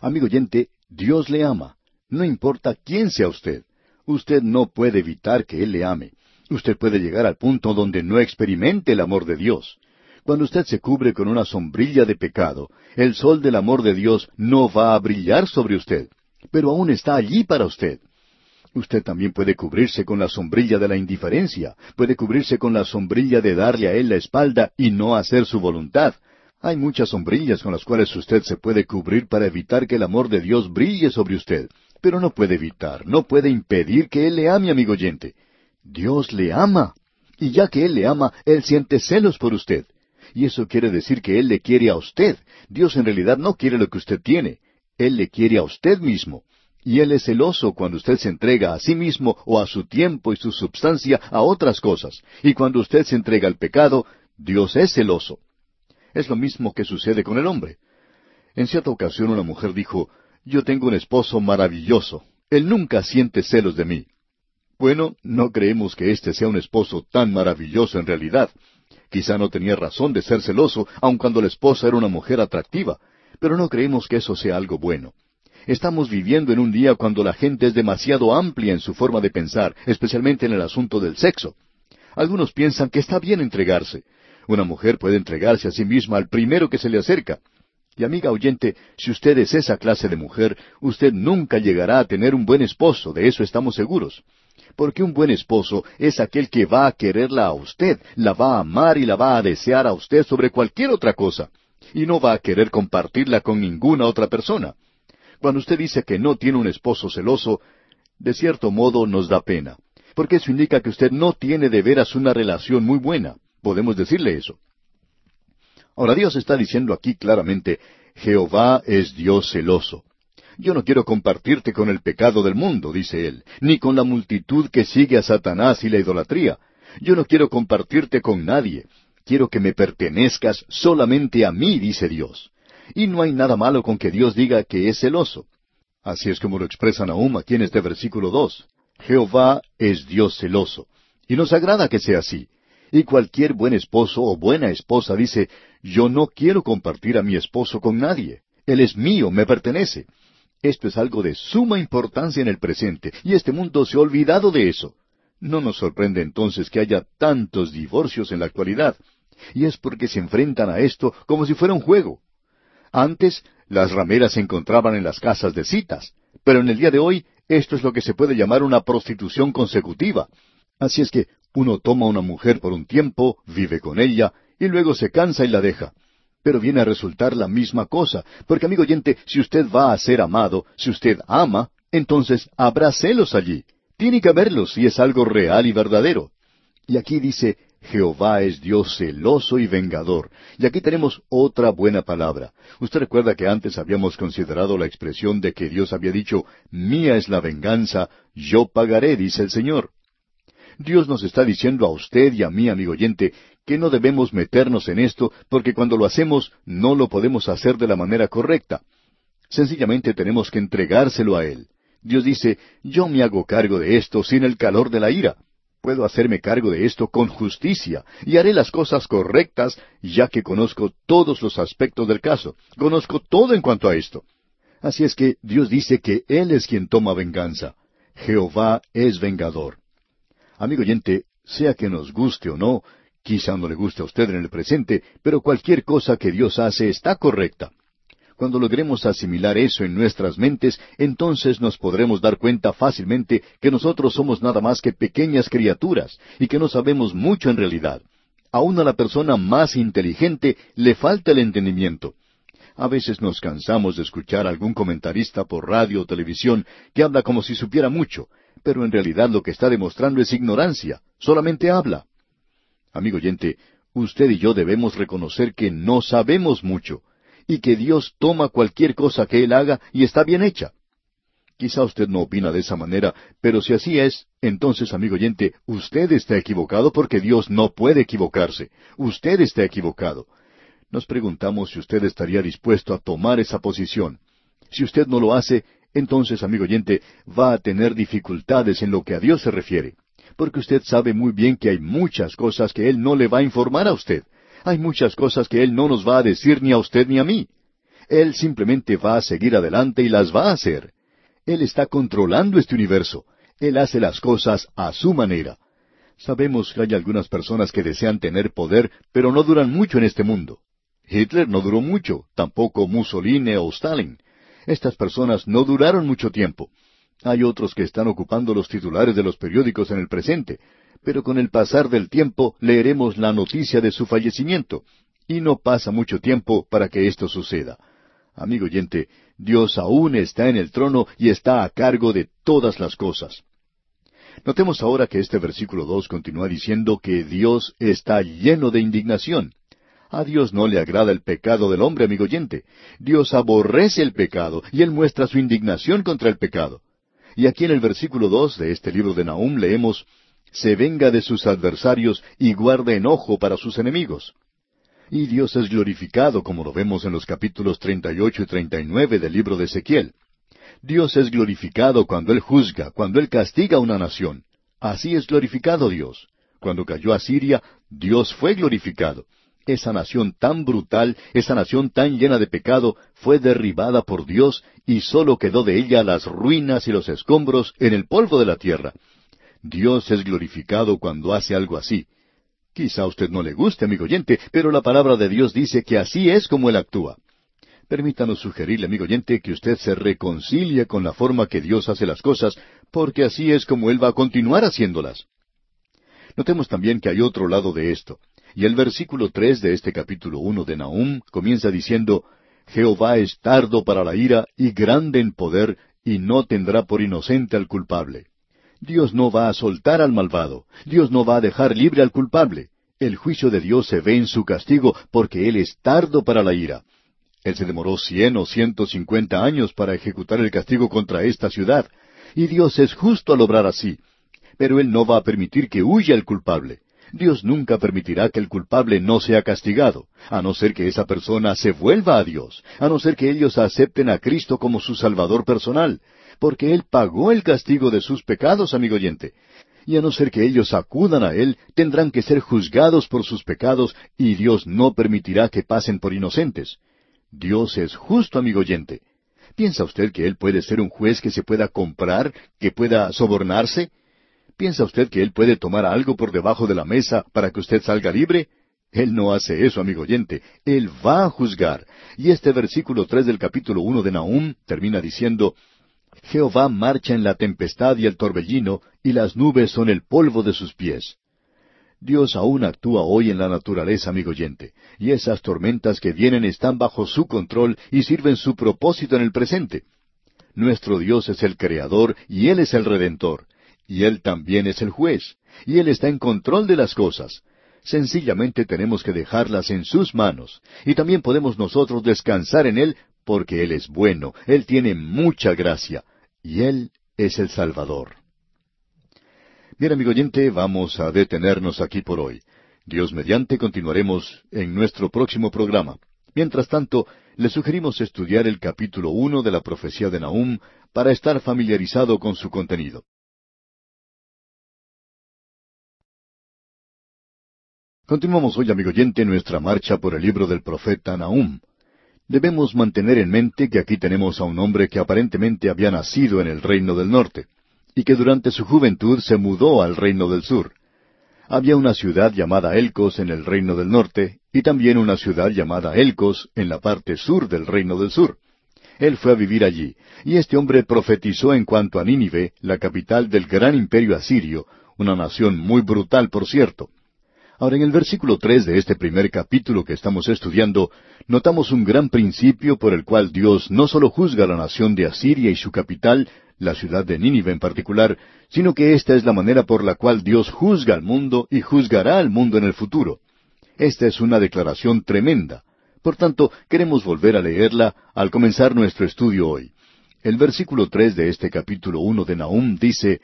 [SPEAKER 1] Amigo oyente, Dios le ama. No importa quién sea usted. Usted no puede evitar que Él le ame. Usted puede llegar al punto donde no experimente el amor de Dios. Cuando usted se cubre con una sombrilla de pecado, el sol del amor de Dios no va a brillar sobre usted, pero aún está allí para usted. Usted también puede cubrirse con la sombrilla de la indiferencia, puede cubrirse con la sombrilla de darle a Él la espalda y no hacer su voluntad. Hay muchas sombrillas con las cuales usted se puede cubrir para evitar que el amor de Dios brille sobre usted. pero no puede evitar, no puede impedir que Él le ame, amigo oyente. Dios le ama. Y ya que Él le ama, Él siente celos por usted. Y eso quiere decir que Él le quiere a usted. Dios en realidad no quiere lo que usted tiene. Él le quiere a usted mismo. Y Él es celoso cuando usted se entrega a sí mismo o a su tiempo y su substancia a otras cosas. Y cuando usted se entrega al pecado, Dios es celoso. Es lo mismo que sucede con el hombre. En cierta ocasión una mujer dijo, Yo tengo un esposo maravilloso. Él nunca siente celos de mí. Bueno, no creemos que este sea un esposo tan maravilloso en realidad. Quizá no tenía razón de ser celoso, aun cuando la esposa era una mujer atractiva, pero no creemos que eso sea algo bueno. Estamos viviendo en un día cuando la gente es demasiado amplia en su forma de pensar, especialmente en el asunto del sexo. Algunos piensan que está bien entregarse. Una mujer puede entregarse a sí misma al primero que se le acerca. Y amiga oyente, si usted es esa clase de mujer, usted nunca llegará a tener un buen esposo, de eso estamos seguros. Porque un buen esposo es aquel que va a quererla a usted, la va a amar y la va a desear a usted sobre cualquier otra cosa, y no va a querer compartirla con ninguna otra persona. Cuando usted dice que no tiene un esposo celoso, de cierto modo nos da pena, porque eso indica que usted no tiene de veras una relación muy buena. Podemos decirle eso. Ahora Dios está diciendo aquí claramente, Jehová es Dios celoso. Yo no quiero compartirte con el pecado del mundo, dice él, ni con la multitud que sigue a Satanás y la idolatría. Yo no quiero compartirte con nadie. Quiero que me pertenezcas solamente a mí, dice Dios. Y no hay nada malo con que Dios diga que es celoso. Así es como lo expresa Nahum aquí en este versículo dos. Jehová es Dios celoso. Y nos agrada que sea así. Y cualquier buen esposo o buena esposa dice, yo no quiero compartir a mi esposo con nadie. Él es mío, me pertenece. Esto es algo de suma importancia en el presente, y este mundo se ha olvidado de eso. No nos sorprende entonces que haya tantos divorcios en la actualidad, y es porque se enfrentan a esto como si fuera un juego. Antes, las rameras se encontraban en las casas de citas, pero en el día de hoy esto es lo que se puede llamar una prostitución consecutiva. Así es que uno toma a una mujer por un tiempo, vive con ella, y luego se cansa y la deja. Pero viene a resultar la misma cosa, porque amigo oyente, si usted va a ser amado, si usted ama, entonces habrá celos allí. Tiene que haberlos si es algo real y verdadero. Y aquí dice, Jehová es Dios celoso y vengador. Y aquí tenemos otra buena palabra. Usted recuerda que antes habíamos considerado la expresión de que Dios había dicho, Mía es la venganza, yo pagaré, dice el Señor. Dios nos está diciendo a usted y a mí, amigo oyente, que no debemos meternos en esto porque cuando lo hacemos no lo podemos hacer de la manera correcta. Sencillamente tenemos que entregárselo a Él. Dios dice, yo me hago cargo de esto sin el calor de la ira puedo hacerme cargo de esto con justicia y haré las cosas correctas ya que conozco todos los aspectos del caso, conozco todo en cuanto a esto. Así es que Dios dice que Él es quien toma venganza. Jehová es vengador. Amigo oyente, sea que nos guste o no, quizá no le guste a usted en el presente, pero cualquier cosa que Dios hace está correcta. Cuando logremos asimilar eso en nuestras mentes, entonces nos podremos dar cuenta fácilmente que nosotros somos nada más que pequeñas criaturas y que no sabemos mucho en realidad. Aún a la persona más inteligente le falta el entendimiento. A veces nos cansamos de escuchar a algún comentarista por radio o televisión que habla como si supiera mucho, pero en realidad lo que está demostrando es ignorancia, solamente habla. Amigo oyente, usted y yo debemos reconocer que no sabemos mucho, y que Dios toma cualquier cosa que Él haga y está bien hecha. Quizá usted no opina de esa manera, pero si así es, entonces, amigo oyente, usted está equivocado porque Dios no puede equivocarse. Usted está equivocado. Nos preguntamos si usted estaría dispuesto a tomar esa posición. Si usted no lo hace, entonces, amigo oyente, va a tener dificultades en lo que a Dios se refiere, porque usted sabe muy bien que hay muchas cosas que Él no le va a informar a usted. Hay muchas cosas que Él no nos va a decir ni a usted ni a mí. Él simplemente va a seguir adelante y las va a hacer. Él está controlando este universo. Él hace las cosas a su manera. Sabemos que hay algunas personas que desean tener poder, pero no duran mucho en este mundo. Hitler no duró mucho, tampoco Mussolini o Stalin. Estas personas no duraron mucho tiempo. Hay otros que están ocupando los titulares de los periódicos en el presente, pero con el pasar del tiempo leeremos la noticia de su fallecimiento, y no pasa mucho tiempo para que esto suceda. Amigo oyente, Dios aún está en el trono y está a cargo de todas las cosas. Notemos ahora que este versículo dos continúa diciendo que Dios está lleno de indignación. A Dios no le agrada el pecado del hombre, amigo oyente. Dios aborrece el pecado y Él muestra su indignación contra el pecado. Y aquí en el versículo dos de este libro de Nahum leemos se venga de sus adversarios y guarde enojo para sus enemigos. Y Dios es glorificado, como lo vemos en los capítulos 38 y 39 del libro de Ezequiel. Dios es glorificado cuando Él juzga, cuando Él castiga a una nación. Así es glorificado Dios. Cuando cayó a Siria, Dios fue glorificado. Esa nación tan brutal, esa nación tan llena de pecado, fue derribada por Dios y sólo quedó de ella las ruinas y los escombros en el polvo de la tierra. Dios es glorificado cuando hace algo así. Quizá a usted no le guste, amigo oyente, pero la palabra de Dios dice que así es como Él actúa. Permítanos sugerirle, amigo oyente, que usted se reconcilie con la forma que Dios hace las cosas, porque así es como Él va a continuar haciéndolas. Notemos también que hay otro lado de esto. Y el versículo tres de este capítulo uno de Nahum comienza diciendo Jehová es tardo para la ira y grande en poder, y no tendrá por inocente al culpable. Dios no va a soltar al malvado, Dios no va a dejar libre al culpable. El juicio de Dios se ve en su castigo porque Él es tardo para la ira. Él se demoró cien o ciento cincuenta años para ejecutar el castigo contra esta ciudad, y Dios es justo al obrar así. Pero Él no va a permitir que huya el culpable. Dios nunca permitirá que el culpable no sea castigado, a no ser que esa persona se vuelva a Dios, a no ser que ellos acepten a Cristo como su Salvador personal, porque Él pagó el castigo de sus pecados, amigo oyente. Y a no ser que ellos acudan a Él, tendrán que ser juzgados por sus pecados, y Dios no permitirá que pasen por inocentes. Dios es justo, amigo oyente. ¿Piensa usted que Él puede ser un juez que se pueda comprar, que pueda sobornarse? ¿Piensa usted que Él puede tomar algo por debajo de la mesa para que usted salga libre? Él no hace eso, amigo oyente. Él va a juzgar. Y este versículo tres del capítulo uno de Nahum termina diciendo Jehová marcha en la tempestad y el torbellino, y las nubes son el polvo de sus pies. Dios aún actúa hoy en la naturaleza, amigo oyente, y esas tormentas que vienen están bajo su control y sirven su propósito en el presente. Nuestro Dios es el Creador y Él es el Redentor, y Él también es el juez, y Él está en control de las cosas. Sencillamente tenemos que dejarlas en sus manos, y también podemos nosotros descansar en Él porque Él es bueno, Él tiene mucha gracia, y Él es el Salvador. Bien, amigo oyente, vamos a detenernos aquí por hoy. Dios mediante continuaremos en nuestro próximo programa. Mientras tanto, le sugerimos estudiar el capítulo uno de la profecía de Nahum para estar familiarizado con su contenido. Continuamos hoy, amigo oyente, nuestra marcha por el libro del profeta Nahum. Debemos mantener en mente que aquí tenemos a un hombre que aparentemente había nacido en el reino del norte y que durante su juventud se mudó al reino del sur. Había una ciudad llamada Elcos en el reino del norte y también una ciudad llamada Elcos en la parte sur del reino del sur. Él fue a vivir allí, y este hombre profetizó en cuanto a Nínive, la capital del gran imperio asirio, una nación muy brutal, por cierto. Ahora, en el versículo tres de este primer capítulo que estamos estudiando, notamos un gran principio por el cual Dios no solo juzga a la nación de Asiria y su capital, la ciudad de Nínive en particular, sino que esta es la manera por la cual Dios juzga al mundo y juzgará al mundo en el futuro. Esta es una declaración tremenda. Por tanto, queremos volver a leerla al comenzar nuestro estudio hoy. El versículo tres de este capítulo uno de Nahum dice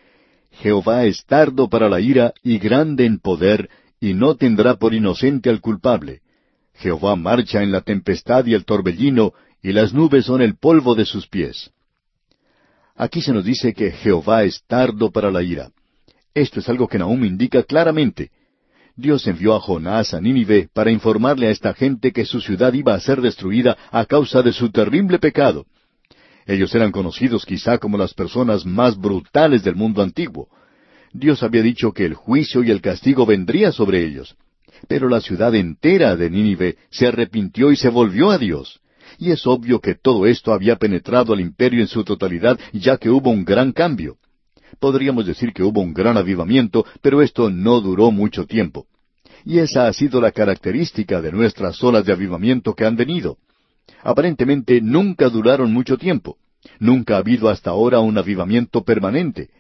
[SPEAKER 1] Jehová es tardo para la ira y grande en poder, y no tendrá por inocente al culpable. Jehová marcha en la tempestad y el torbellino, y las nubes son el polvo de sus pies. Aquí se nos dice que Jehová es tardo para la ira. Esto es algo que Nahum indica claramente. Dios envió a Jonás a Nínive para informarle a esta gente que su ciudad iba a ser destruida a causa de su terrible pecado. Ellos eran conocidos quizá como las personas más brutales del mundo antiguo. Dios había dicho que el juicio y el castigo vendría sobre ellos. Pero la ciudad entera de Nínive se arrepintió y se volvió a Dios. Y es obvio que todo esto había penetrado al imperio en su totalidad, ya que hubo un gran cambio. Podríamos decir que hubo un gran avivamiento, pero esto no duró mucho tiempo. Y esa ha sido la característica de nuestras olas de avivamiento que han venido. Aparentemente nunca duraron mucho tiempo. Nunca ha habido hasta ahora un avivamiento permanente.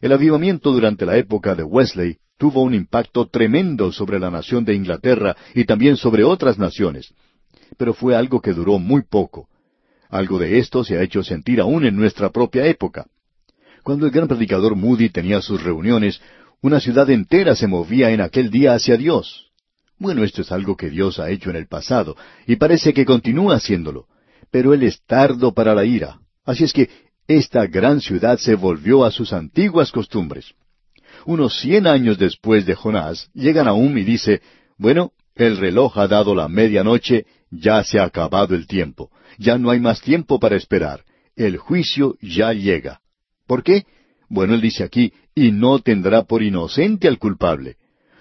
[SPEAKER 1] El avivamiento durante la época de Wesley tuvo un impacto tremendo sobre la nación de Inglaterra y también sobre otras naciones. Pero fue algo que duró muy poco. Algo de esto se ha hecho sentir aún en nuestra propia época. Cuando el gran predicador Moody tenía sus reuniones, una ciudad entera se movía en aquel día hacia Dios. Bueno, esto es algo que Dios ha hecho en el pasado, y parece que continúa haciéndolo. Pero Él es tardo para la ira. Así es que esta gran ciudad se volvió a sus antiguas costumbres. Unos cien años después de Jonás, llega Nahum y dice, bueno, el reloj ha dado la medianoche, ya se ha acabado el tiempo, ya no hay más tiempo para esperar, el juicio ya llega. ¿Por qué? Bueno, él dice aquí, y no tendrá por inocente al culpable.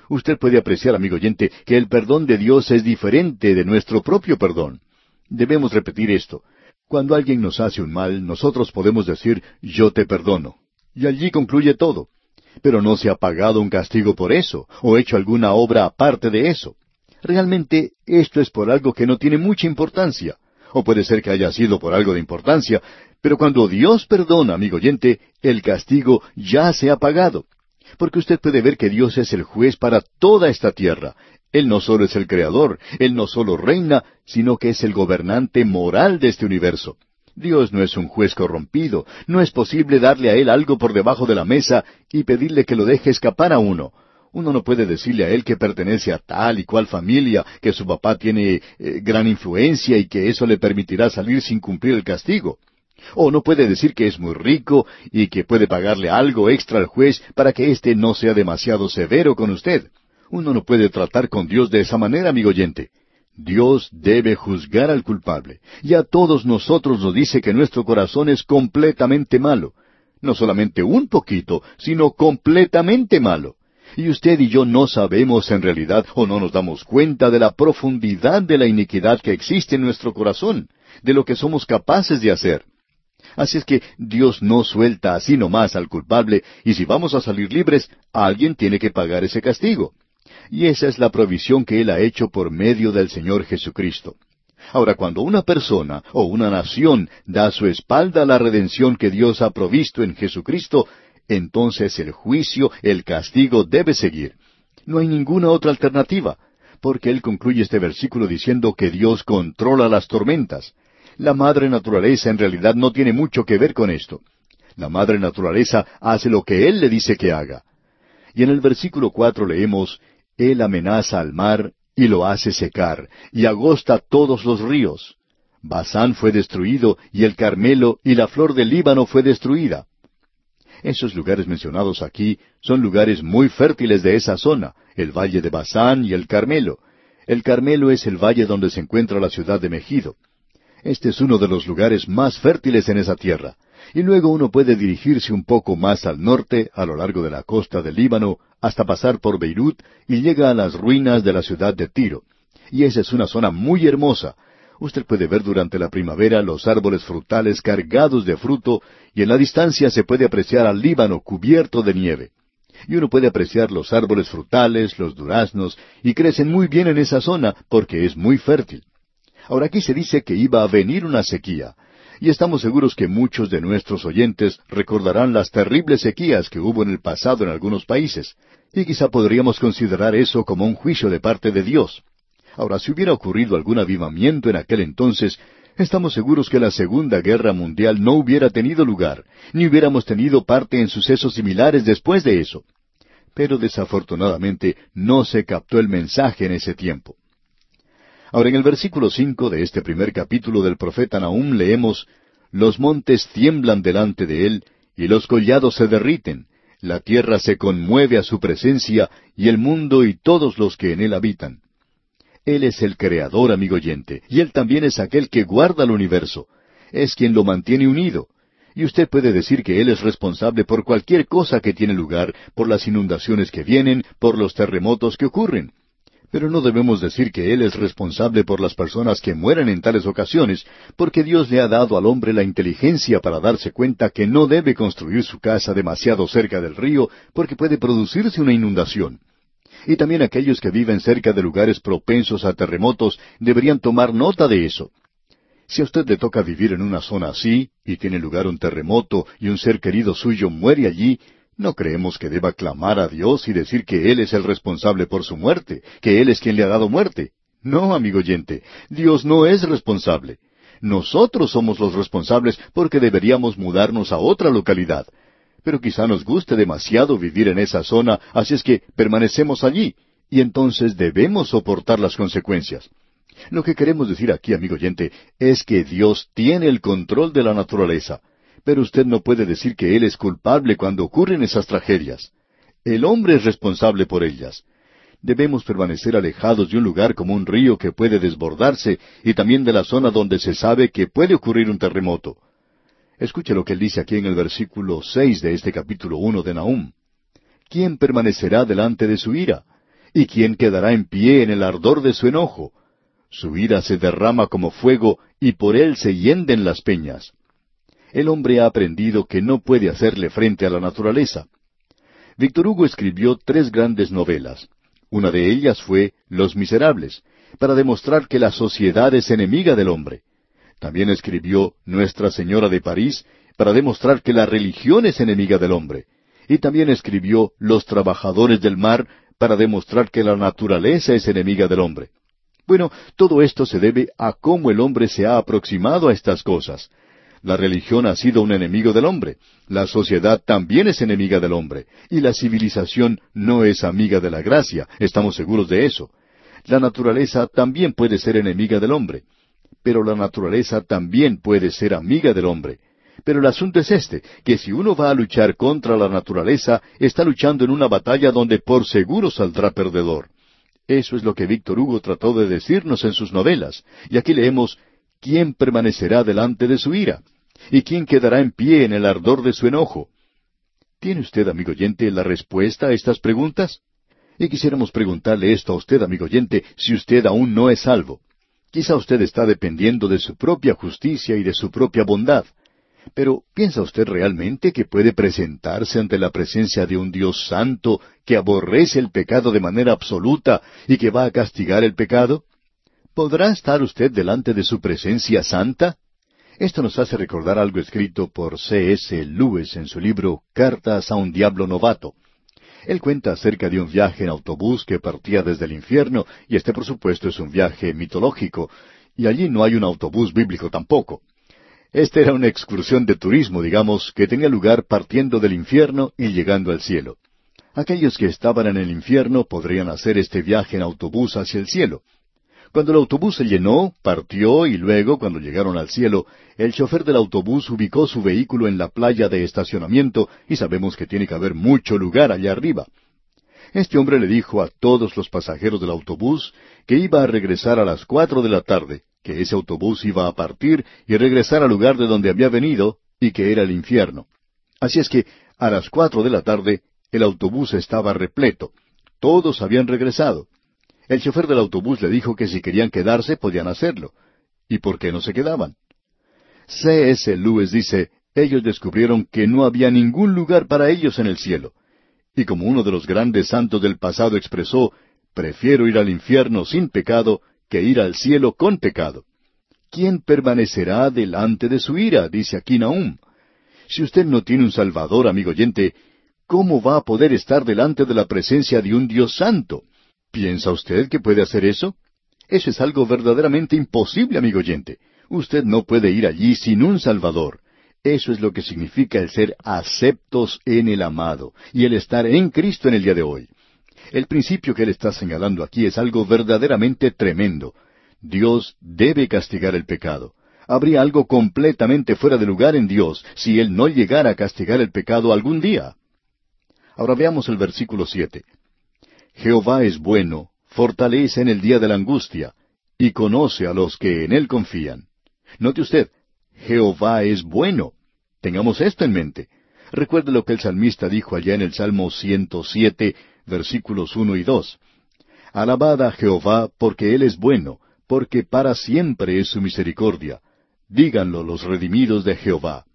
[SPEAKER 1] Usted puede apreciar, amigo oyente, que el perdón de Dios es diferente de nuestro propio perdón. Debemos repetir esto. Cuando alguien nos hace un mal, nosotros podemos decir, yo te perdono. Y allí concluye todo. Pero no se ha pagado un castigo por eso, o hecho alguna obra aparte de eso. Realmente esto es por algo que no tiene mucha importancia. O puede ser que haya sido por algo de importancia, pero cuando Dios perdona, amigo oyente, el castigo ya se ha pagado. Porque usted puede ver que Dios es el juez para toda esta tierra, él no solo es el creador, Él no solo reina, sino que es el gobernante moral de este universo. Dios no es un juez corrompido, no es posible darle a Él algo por debajo de la mesa y pedirle que lo deje escapar a uno. Uno no puede decirle a Él que pertenece a tal y cual familia, que su papá tiene eh, gran influencia y que eso le permitirá salir sin cumplir el castigo. O no puede decir que es muy rico y que puede pagarle algo extra al juez para que éste no sea demasiado severo con usted. Uno no puede tratar con Dios de esa manera, amigo oyente. Dios debe juzgar al culpable. Y a todos nosotros nos dice que nuestro corazón es completamente malo. No solamente un poquito, sino completamente malo. Y usted y yo no sabemos en realidad o no nos damos cuenta de la profundidad de la iniquidad que existe en nuestro corazón, de lo que somos capaces de hacer. Así es que Dios no suelta así nomás al culpable, y si vamos a salir libres, alguien tiene que pagar ese castigo. Y esa es la provisión que Él ha hecho por medio del Señor Jesucristo. Ahora, cuando una persona o una nación da su espalda a la redención que Dios ha provisto en Jesucristo, entonces el juicio, el castigo debe seguir. No hay ninguna otra alternativa, porque Él concluye este versículo diciendo que Dios controla las tormentas. La madre naturaleza en realidad no tiene mucho que ver con esto. La madre naturaleza hace lo que Él le dice que haga. Y en el versículo cuatro leemos, él amenaza al mar y lo hace secar, y agosta todos los ríos. Basán fue destruido, y el Carmelo y la flor del Líbano fue destruida. Esos lugares mencionados aquí son lugares muy fértiles de esa zona, el valle de Basán y el Carmelo. El Carmelo es el valle donde se encuentra la ciudad de Megido. Este es uno de los lugares más fértiles en esa tierra y luego uno puede dirigirse un poco más al norte, a lo largo de la costa del Líbano, hasta pasar por Beirut y llega a las ruinas de la ciudad de Tiro. Y esa es una zona muy hermosa. Usted puede ver durante la primavera los árboles frutales cargados de fruto y en la distancia se puede apreciar al Líbano cubierto de nieve. Y uno puede apreciar los árboles frutales, los duraznos, y crecen muy bien en esa zona porque es muy fértil. Ahora aquí se dice que iba a venir una sequía, y estamos seguros que muchos de nuestros oyentes recordarán las terribles sequías que hubo en el pasado en algunos países, y quizá podríamos considerar eso como un juicio de parte de Dios. Ahora, si hubiera ocurrido algún avivamiento en aquel entonces, estamos seguros que la Segunda Guerra Mundial no hubiera tenido lugar, ni hubiéramos tenido parte en sucesos similares después de eso. Pero desafortunadamente no se captó el mensaje en ese tiempo. Ahora en el versículo cinco de este primer capítulo del profeta Nahum leemos Los montes tiemblan delante de él, y los collados se derriten, la tierra se conmueve a su presencia, y el mundo y todos los que en él habitan. Él es el creador, amigo oyente, y él también es aquel que guarda el universo. Es quien lo mantiene unido. Y usted puede decir que Él es responsable por cualquier cosa que tiene lugar, por las inundaciones que vienen, por los terremotos que ocurren. Pero no debemos decir que Él es responsable por las personas que mueren en tales ocasiones, porque Dios le ha dado al hombre la inteligencia para darse cuenta que no debe construir su casa demasiado cerca del río, porque puede producirse una inundación. Y también aquellos que viven cerca de lugares propensos a terremotos deberían tomar nota de eso. Si a usted le toca vivir en una zona así, y tiene lugar un terremoto, y un ser querido suyo muere allí, no creemos que deba clamar a Dios y decir que Él es el responsable por su muerte, que Él es quien le ha dado muerte. No, amigo oyente, Dios no es responsable. Nosotros somos los responsables porque deberíamos mudarnos a otra localidad. Pero quizá nos guste demasiado vivir en esa zona, así es que permanecemos allí, y entonces debemos soportar las consecuencias. Lo que queremos decir aquí, amigo oyente, es que Dios tiene el control de la naturaleza, pero usted no puede decir que Él es culpable cuando ocurren esas tragedias. El hombre es responsable por ellas. Debemos permanecer alejados de un lugar como un río que puede desbordarse y también de la zona donde se sabe que puede ocurrir un terremoto. Escuche lo que él dice aquí en el versículo seis de este capítulo uno de Nahum. ¿Quién permanecerá delante de su ira? ¿Y quién quedará en pie en el ardor de su enojo? Su ira se derrama como fuego y por él se hienden las peñas. El hombre ha aprendido que no puede hacerle frente a la naturaleza. Víctor Hugo escribió tres grandes novelas. Una de ellas fue Los Miserables, para demostrar que la sociedad es enemiga del hombre. También escribió Nuestra Señora de París, para demostrar que la religión es enemiga del hombre. Y también escribió Los Trabajadores del Mar, para demostrar que la naturaleza es enemiga del hombre. Bueno, todo esto se debe a cómo el hombre se ha aproximado a estas cosas. La religión ha sido un enemigo del hombre, la sociedad también es enemiga del hombre, y la civilización no es amiga de la gracia, estamos seguros de eso. La naturaleza también puede ser enemiga del hombre, pero la naturaleza también puede ser amiga del hombre. Pero el asunto es este, que si uno va a luchar contra la naturaleza, está luchando en una batalla donde por seguro saldrá perdedor. Eso es lo que Víctor Hugo trató de decirnos en sus novelas. Y aquí leemos, ¿quién permanecerá delante de su ira? ¿Y quién quedará en pie en el ardor de su enojo? ¿Tiene usted, amigo oyente, la respuesta a estas preguntas? Y quisiéramos preguntarle esto a usted, amigo oyente, si usted aún no es salvo. Quizá usted está dependiendo de su propia justicia y de su propia bondad. Pero ¿piensa usted realmente que puede presentarse ante la presencia de un Dios santo que aborrece el pecado de manera absoluta y que va a castigar el pecado? ¿Podrá estar usted delante de su presencia santa? Esto nos hace recordar algo escrito por C. S. Lewis en su libro Cartas a un Diablo Novato. Él cuenta acerca de un viaje en autobús que partía desde el infierno, y este por supuesto es un viaje mitológico, y allí no hay un autobús bíblico tampoco. Esta era una excursión de turismo, digamos, que tenía lugar partiendo del infierno y llegando al cielo. Aquellos que estaban en el infierno podrían hacer este viaje en autobús hacia el cielo. Cuando el autobús se llenó, partió y luego, cuando llegaron al cielo, el chofer del autobús ubicó su vehículo en la playa de estacionamiento y sabemos que tiene que haber mucho lugar allá arriba. Este hombre le dijo a todos los pasajeros del autobús que iba a regresar a las cuatro de la tarde, que ese autobús iba a partir y regresar al lugar de donde había venido y que era el infierno. Así es que a las cuatro de la tarde el autobús estaba repleto. Todos habían regresado. El chofer del autobús le dijo que si querían quedarse podían hacerlo. ¿Y por qué no se quedaban? C. S. Lewis dice, ellos descubrieron que no había ningún lugar para ellos en el cielo. Y como uno de los grandes santos del pasado expresó, prefiero ir al infierno sin pecado que ir al cielo con pecado. ¿Quién permanecerá delante de su ira? dice aquí Nahum. Si usted no tiene un Salvador, amigo oyente, ¿cómo va a poder estar delante de la presencia de un Dios santo? ¿Piensa usted que puede hacer eso? Eso es algo verdaderamente imposible, amigo oyente. Usted no puede ir allí sin un Salvador. Eso es lo que significa el ser aceptos en el amado y el estar en Cristo en el día de hoy. El principio que él está señalando aquí es algo verdaderamente tremendo. Dios debe castigar el pecado. Habría algo completamente fuera de lugar en Dios si Él no llegara a castigar el pecado algún día. Ahora veamos el versículo siete. Jehová es bueno, fortalece en el día de la angustia, y conoce a los que en Él confían. Note usted, Jehová es bueno. Tengamos esto en mente. Recuerde lo que el salmista dijo allá en el Salmo 107, versículos uno y dos. Alabad a Jehová porque Él es bueno, porque para siempre es su misericordia. Díganlo los redimidos de Jehová.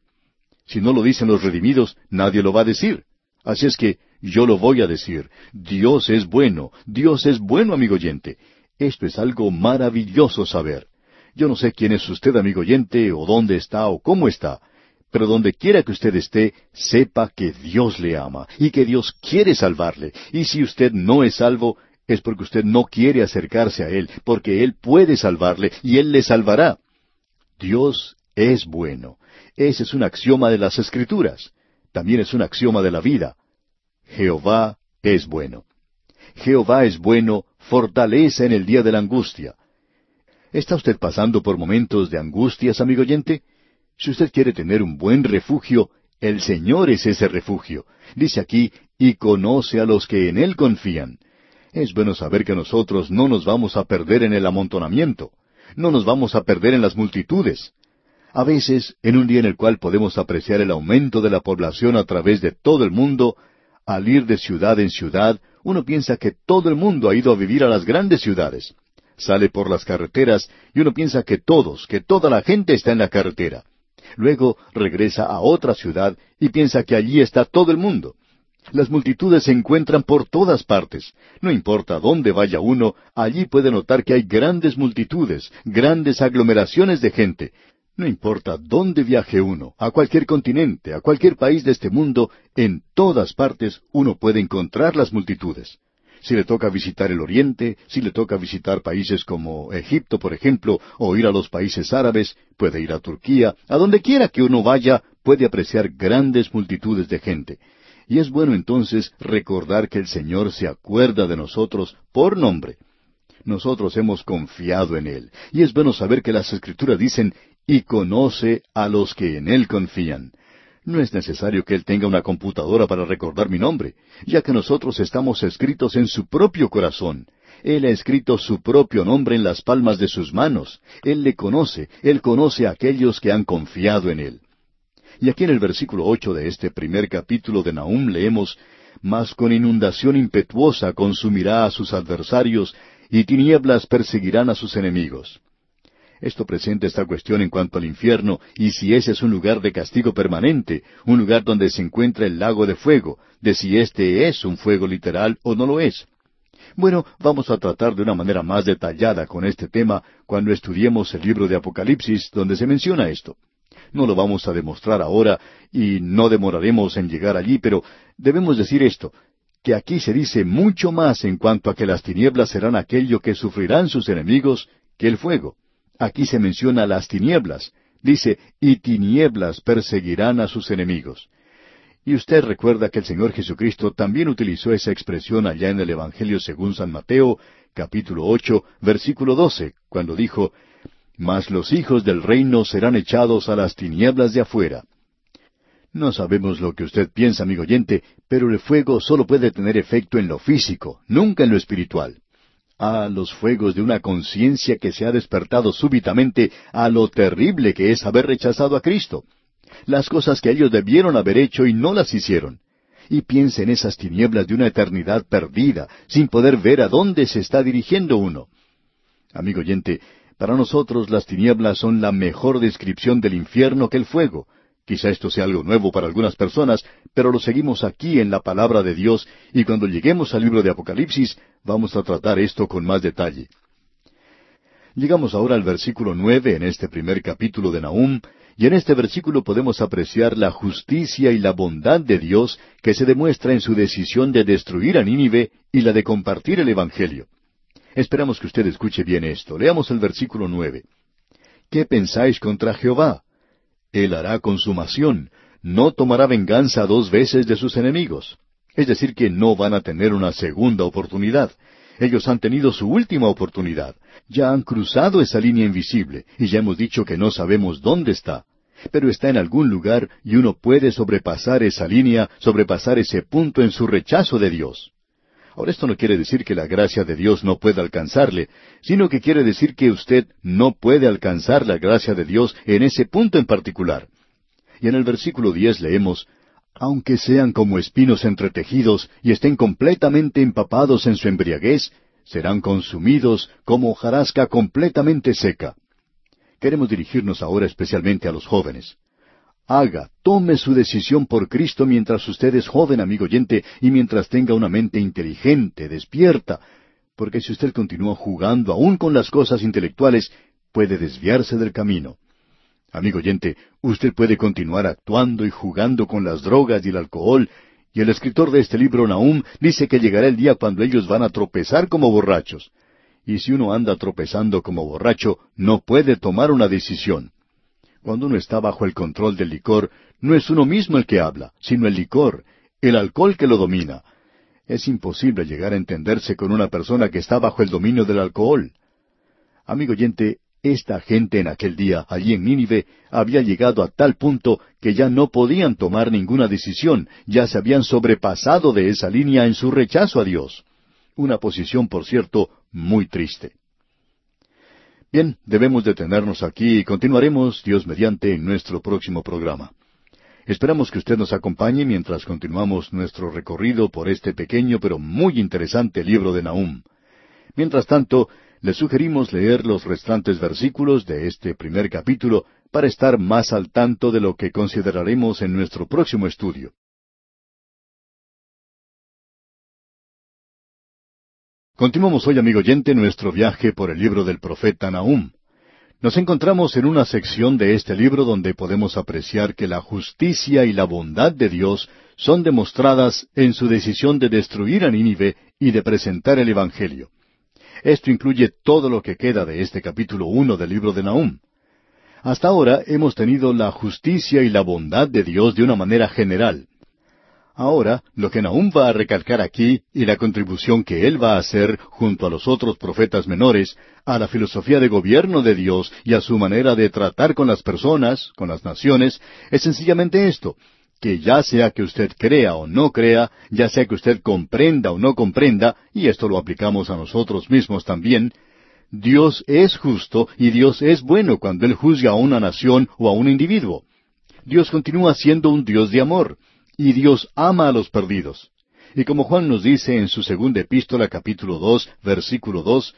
[SPEAKER 1] Si no lo dicen los redimidos, nadie lo va a decir. Así es que yo lo voy a decir. Dios es bueno, Dios es bueno, amigo oyente. Esto es algo maravilloso saber. Yo no sé quién es usted, amigo oyente, o dónde está, o cómo está, pero donde quiera que usted esté, sepa que Dios le ama y que Dios quiere salvarle. Y si usted no es salvo, es porque usted no quiere acercarse a Él, porque Él puede salvarle y Él le salvará. Dios es bueno. Ese es un axioma de las Escrituras. También es un axioma de la vida. Jehová es bueno. Jehová es bueno, fortaleza en el día de la angustia. ¿Está usted pasando por momentos de angustias, amigo oyente? Si usted quiere tener un buen refugio, el Señor es ese refugio. Dice aquí, y conoce a los que en Él confían. Es bueno saber que nosotros no nos vamos a perder en el amontonamiento, no nos vamos a perder en las multitudes. A veces, en un día en el cual podemos apreciar el aumento de la población a través de todo el mundo, al ir de ciudad en ciudad, uno piensa que todo el mundo ha ido a vivir a las grandes ciudades. Sale por las carreteras y uno piensa que todos, que toda la gente está en la carretera. Luego regresa a otra ciudad y piensa que allí está todo el mundo. Las multitudes se encuentran por todas partes. No importa dónde vaya uno, allí puede notar que hay grandes multitudes, grandes aglomeraciones de gente. No importa dónde viaje uno, a cualquier continente, a cualquier país de este mundo, en todas partes uno puede encontrar las multitudes. Si le toca visitar el Oriente, si le toca visitar países como Egipto, por ejemplo, o ir a los países árabes, puede ir a Turquía, a donde quiera que uno vaya, puede apreciar grandes multitudes de gente. Y es bueno entonces recordar que el Señor se acuerda de nosotros por nombre. Nosotros hemos confiado en Él. Y es bueno saber que las Escrituras dicen, y conoce a los que en Él confían. No es necesario que Él tenga una computadora para recordar mi nombre, ya que nosotros estamos escritos en su propio corazón. Él ha escrito su propio nombre en las palmas de sus manos. Él le conoce, Él conoce a aquellos que han confiado en Él. Y aquí en el versículo ocho de este primer capítulo de Nahum leemos, Mas con inundación impetuosa consumirá a sus adversarios, y tinieblas perseguirán a sus enemigos. Esto presenta esta cuestión en cuanto al infierno, y si ese es un lugar de castigo permanente, un lugar donde se encuentra el lago de fuego, de si este es un fuego literal o no lo es. Bueno, vamos a tratar de una manera más detallada con este tema cuando estudiemos el libro de Apocalipsis, donde se menciona esto. No lo vamos a demostrar ahora y no demoraremos en llegar allí, pero debemos decir esto, que aquí se dice mucho más en cuanto a que las tinieblas serán aquello que sufrirán sus enemigos que el fuego. Aquí se menciona las tinieblas. Dice, y tinieblas perseguirán a sus enemigos. Y usted recuerda que el Señor Jesucristo también utilizó esa expresión allá en el Evangelio según San Mateo, capítulo ocho, versículo doce, cuando dijo, mas los hijos del reino serán echados a las tinieblas de afuera. No sabemos lo que usted piensa, amigo oyente, pero el fuego solo puede tener efecto en lo físico, nunca en lo espiritual. Ah, los fuegos de una conciencia que se ha despertado súbitamente a lo terrible que es haber rechazado a Cristo. Las cosas que ellos debieron haber hecho y no las hicieron. Y piense en esas tinieblas de una eternidad perdida, sin poder ver a dónde se está dirigiendo uno. Amigo oyente, para nosotros las tinieblas son la mejor descripción del infierno que el fuego. Quizá esto sea algo nuevo para algunas personas, pero lo seguimos aquí en la palabra de Dios y cuando lleguemos al libro de Apocalipsis vamos a tratar esto con más detalle. Llegamos ahora al versículo nueve en este primer capítulo de Nahum, y en este versículo podemos apreciar la justicia y la bondad de Dios que se demuestra en su decisión de destruir a Nínive y la de compartir el Evangelio. Esperamos que usted escuche bien esto. Leamos el versículo nueve. ¿Qué pensáis contra Jehová? Él hará consumación, no tomará venganza dos veces de sus enemigos. Es decir, que no van a tener una segunda oportunidad. Ellos han tenido su última oportunidad. Ya han cruzado esa línea invisible, y ya hemos dicho que no sabemos dónde está. Pero está en algún lugar y uno puede sobrepasar esa línea, sobrepasar ese punto en su rechazo de Dios. Ahora esto no quiere decir que la gracia de Dios no pueda alcanzarle, sino que quiere decir que usted no puede alcanzar la gracia de Dios en ese punto en particular. Y en el versículo diez leemos, aunque sean como espinos entretejidos y estén completamente empapados en su embriaguez, serán consumidos como hojarasca completamente seca. Queremos dirigirnos ahora especialmente a los jóvenes. Haga, tome su decisión por Cristo mientras usted es joven, amigo oyente, y mientras tenga una mente inteligente, despierta, porque si usted continúa jugando aún con las cosas intelectuales, puede desviarse del camino. Amigo oyente, usted puede continuar actuando y jugando con las drogas y el alcohol, y el escritor de este libro, Nahum, dice que llegará el día cuando ellos van a tropezar como borrachos. Y si uno anda tropezando como borracho, no puede tomar una decisión. Cuando uno está bajo el control del licor, no es uno mismo el que habla, sino el licor, el alcohol que lo domina. Es imposible llegar a entenderse con una persona que está bajo el dominio del alcohol. Amigo oyente, esta gente en aquel día, allí en Nínive, había llegado a tal punto que ya no podían tomar ninguna decisión, ya se habían sobrepasado de esa línea en su rechazo a Dios. Una posición, por cierto, muy triste. Bien, debemos detenernos aquí y continuaremos, Dios mediante, en nuestro próximo programa. Esperamos que usted nos acompañe mientras continuamos nuestro recorrido por este pequeño pero muy interesante libro de Nahum. Mientras tanto, le sugerimos leer los restantes versículos de este primer capítulo para estar más al tanto de lo que consideraremos en nuestro próximo estudio. Continuamos hoy, amigo oyente, nuestro viaje por el libro del profeta Nahum. Nos encontramos en una sección de este libro donde podemos apreciar que la justicia y la bondad de Dios son demostradas en su decisión de destruir a Nínive y de presentar el Evangelio. Esto incluye todo lo que queda de este capítulo uno del libro de Nahum. Hasta ahora hemos tenido la justicia y la bondad de Dios de una manera general. Ahora, lo que Nahum va a recalcar aquí y la contribución que él va a hacer junto a los otros profetas menores a la filosofía de gobierno de Dios y a su manera de tratar con las personas, con las naciones, es sencillamente esto, que ya sea que usted crea o no crea, ya sea que usted comprenda o no comprenda, y esto lo aplicamos a nosotros mismos también, Dios es justo y Dios es bueno cuando Él juzga a una nación o a un individuo. Dios continúa siendo un Dios de amor y Dios ama a los perdidos. Y como Juan nos dice en su segunda epístola capítulo dos, versículo dos,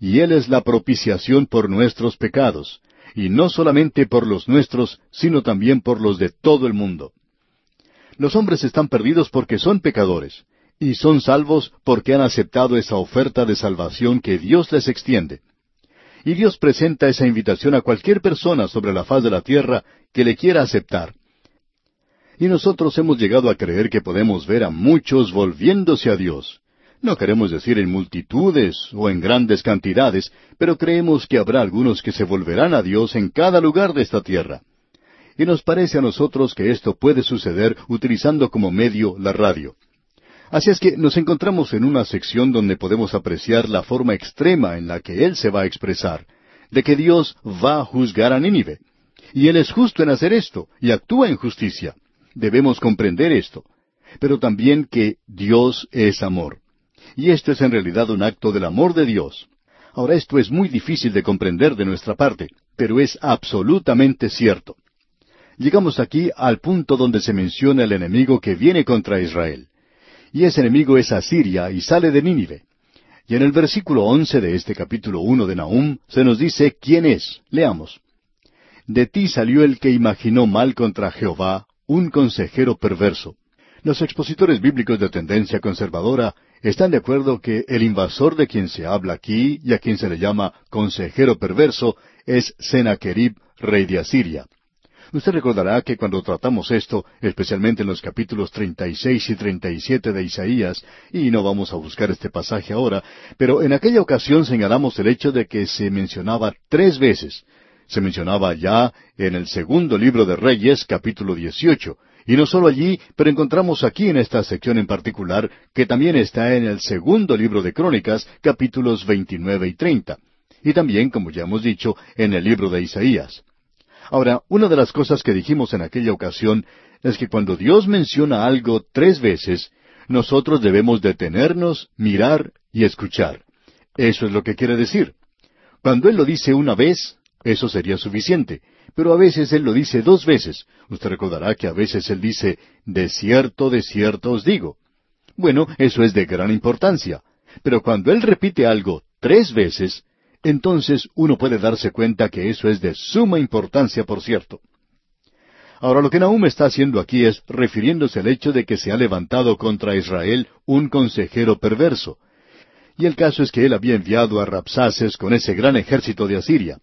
[SPEAKER 1] y Él es la propiciación por nuestros pecados, y no solamente por los nuestros, sino también por los de todo el mundo. Los hombres están perdidos porque son pecadores, y son salvos porque han aceptado esa oferta de salvación que Dios les extiende. Y Dios presenta esa invitación a cualquier persona sobre la faz de la tierra que le quiera aceptar. Y nosotros hemos llegado a creer que podemos ver a muchos volviéndose a Dios. No queremos decir en multitudes o en grandes cantidades, pero creemos que habrá algunos que se volverán a Dios en cada lugar de esta tierra. Y nos parece a nosotros que esto puede suceder utilizando como medio la radio. Así es que nos encontramos en una sección donde podemos apreciar la forma extrema en la que Él se va a expresar, de que Dios va a juzgar a Nínive. Y Él es justo en hacer esto, y actúa en justicia. Debemos comprender esto, pero también que Dios es amor. Y esto es en realidad un acto del amor de Dios. Ahora esto es muy difícil de comprender de nuestra parte, pero es absolutamente cierto. Llegamos aquí al punto donde se menciona el enemigo que viene contra Israel. Y ese enemigo es Asiria y sale de Nínive. Y en el versículo once de este capítulo uno de Nahum se nos dice quién es. Leamos. De ti salió el que imaginó mal contra Jehová, un consejero perverso. Los expositores bíblicos de tendencia conservadora están de acuerdo que el invasor de quien se habla aquí y a quien se le llama consejero perverso es Sennacherib, rey de Asiria. Usted recordará que cuando tratamos esto, especialmente en los capítulos 36 y 37 de Isaías, y no vamos a buscar este pasaje ahora, pero en aquella ocasión señalamos el hecho de que se mencionaba tres veces, se mencionaba ya en el segundo libro de Reyes, capítulo 18, y no solo allí, pero encontramos aquí en esta sección en particular, que también está en el segundo libro de Crónicas, capítulos 29 y 30, y también, como ya hemos dicho, en el libro de Isaías. Ahora, una de las cosas que dijimos en aquella ocasión es que cuando Dios menciona algo tres veces, nosotros debemos detenernos, mirar y escuchar. Eso es lo que quiere decir. Cuando Él lo dice una vez, eso sería suficiente. Pero a veces Él lo dice dos veces. Usted recordará que a veces Él dice, de cierto, de cierto os digo. Bueno, eso es de gran importancia. Pero cuando Él repite algo tres veces, entonces uno puede darse cuenta que eso es de suma importancia, por cierto. Ahora lo que Nahum está haciendo aquí es refiriéndose al hecho de que se ha levantado contra Israel un consejero perverso. Y el caso es que él había enviado a Rapsaces con ese gran ejército de Asiria.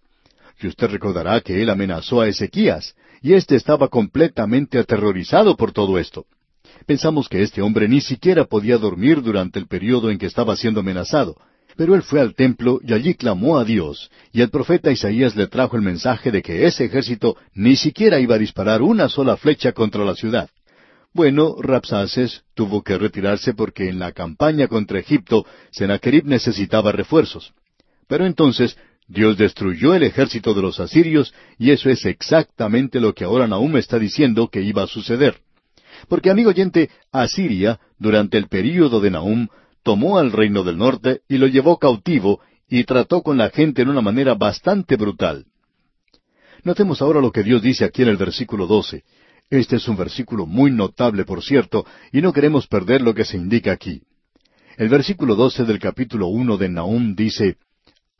[SPEAKER 1] Y usted recordará que él amenazó a Ezequías, y éste estaba completamente aterrorizado por todo esto. Pensamos que este hombre ni siquiera podía dormir durante el periodo en que estaba siendo amenazado. Pero él fue al templo y allí clamó a Dios, y el profeta Isaías le trajo el mensaje de que ese ejército ni siquiera iba a disparar una sola flecha contra la ciudad. Bueno, Rapsaces tuvo que retirarse porque en la campaña contra Egipto Sennacherib necesitaba refuerzos. Pero entonces Dios destruyó el ejército de los asirios y eso es exactamente lo que ahora Nahum está diciendo que iba a suceder. Porque, amigo oyente, Asiria, durante el período de Nahum, tomó al reino del norte y lo llevó cautivo y trató con la gente en una manera bastante brutal. Notemos ahora lo que Dios dice aquí en el versículo 12. Este es un versículo muy notable, por cierto, y no queremos perder lo que se indica aquí. El versículo 12 del capítulo uno de Nahum dice,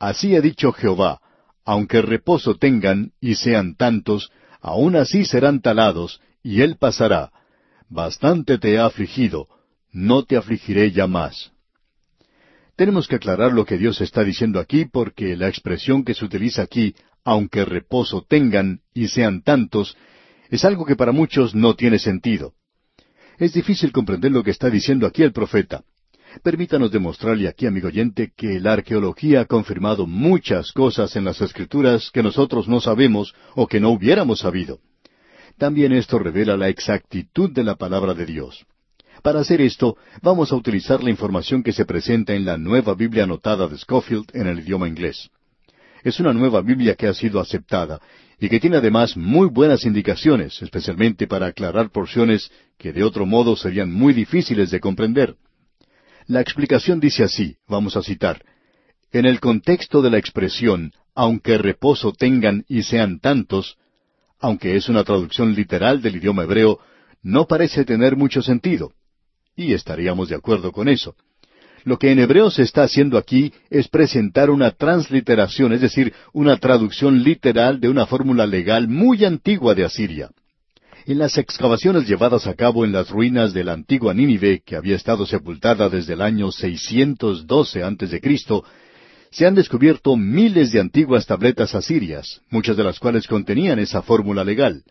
[SPEAKER 1] Así ha dicho Jehová, aunque reposo tengan y sean tantos, aun así serán talados, y él pasará. Bastante te he afligido, no te afligiré ya más. Tenemos que aclarar lo que Dios está diciendo aquí porque la expresión que se utiliza aquí, aunque reposo tengan y sean tantos, es algo que para muchos no tiene sentido. Es difícil comprender lo que está diciendo aquí el profeta. Permítanos demostrarle aquí, amigo oyente, que la arqueología ha confirmado muchas cosas en las escrituras que nosotros no sabemos o que no hubiéramos sabido. También esto revela la exactitud de la palabra de Dios. Para hacer esto, vamos a utilizar la información que se presenta en la nueva Biblia anotada de Schofield en el idioma inglés. Es una nueva Biblia que ha sido aceptada y que tiene además muy buenas indicaciones, especialmente para aclarar porciones que de otro modo serían muy difíciles de comprender. La explicación dice así, vamos a citar, En el contexto de la expresión, aunque reposo tengan y sean tantos, aunque es una traducción literal del idioma hebreo, no parece tener mucho sentido. Y estaríamos de acuerdo con eso. Lo que en hebreo se está haciendo aquí es presentar una transliteración, es decir, una traducción literal de una fórmula legal muy antigua de Asiria. En las excavaciones llevadas a cabo en las ruinas de la antigua Nínive, que había estado sepultada desde el año 612 a.C., se han descubierto miles de antiguas tabletas asirias, muchas de las cuales contenían esa fórmula legal.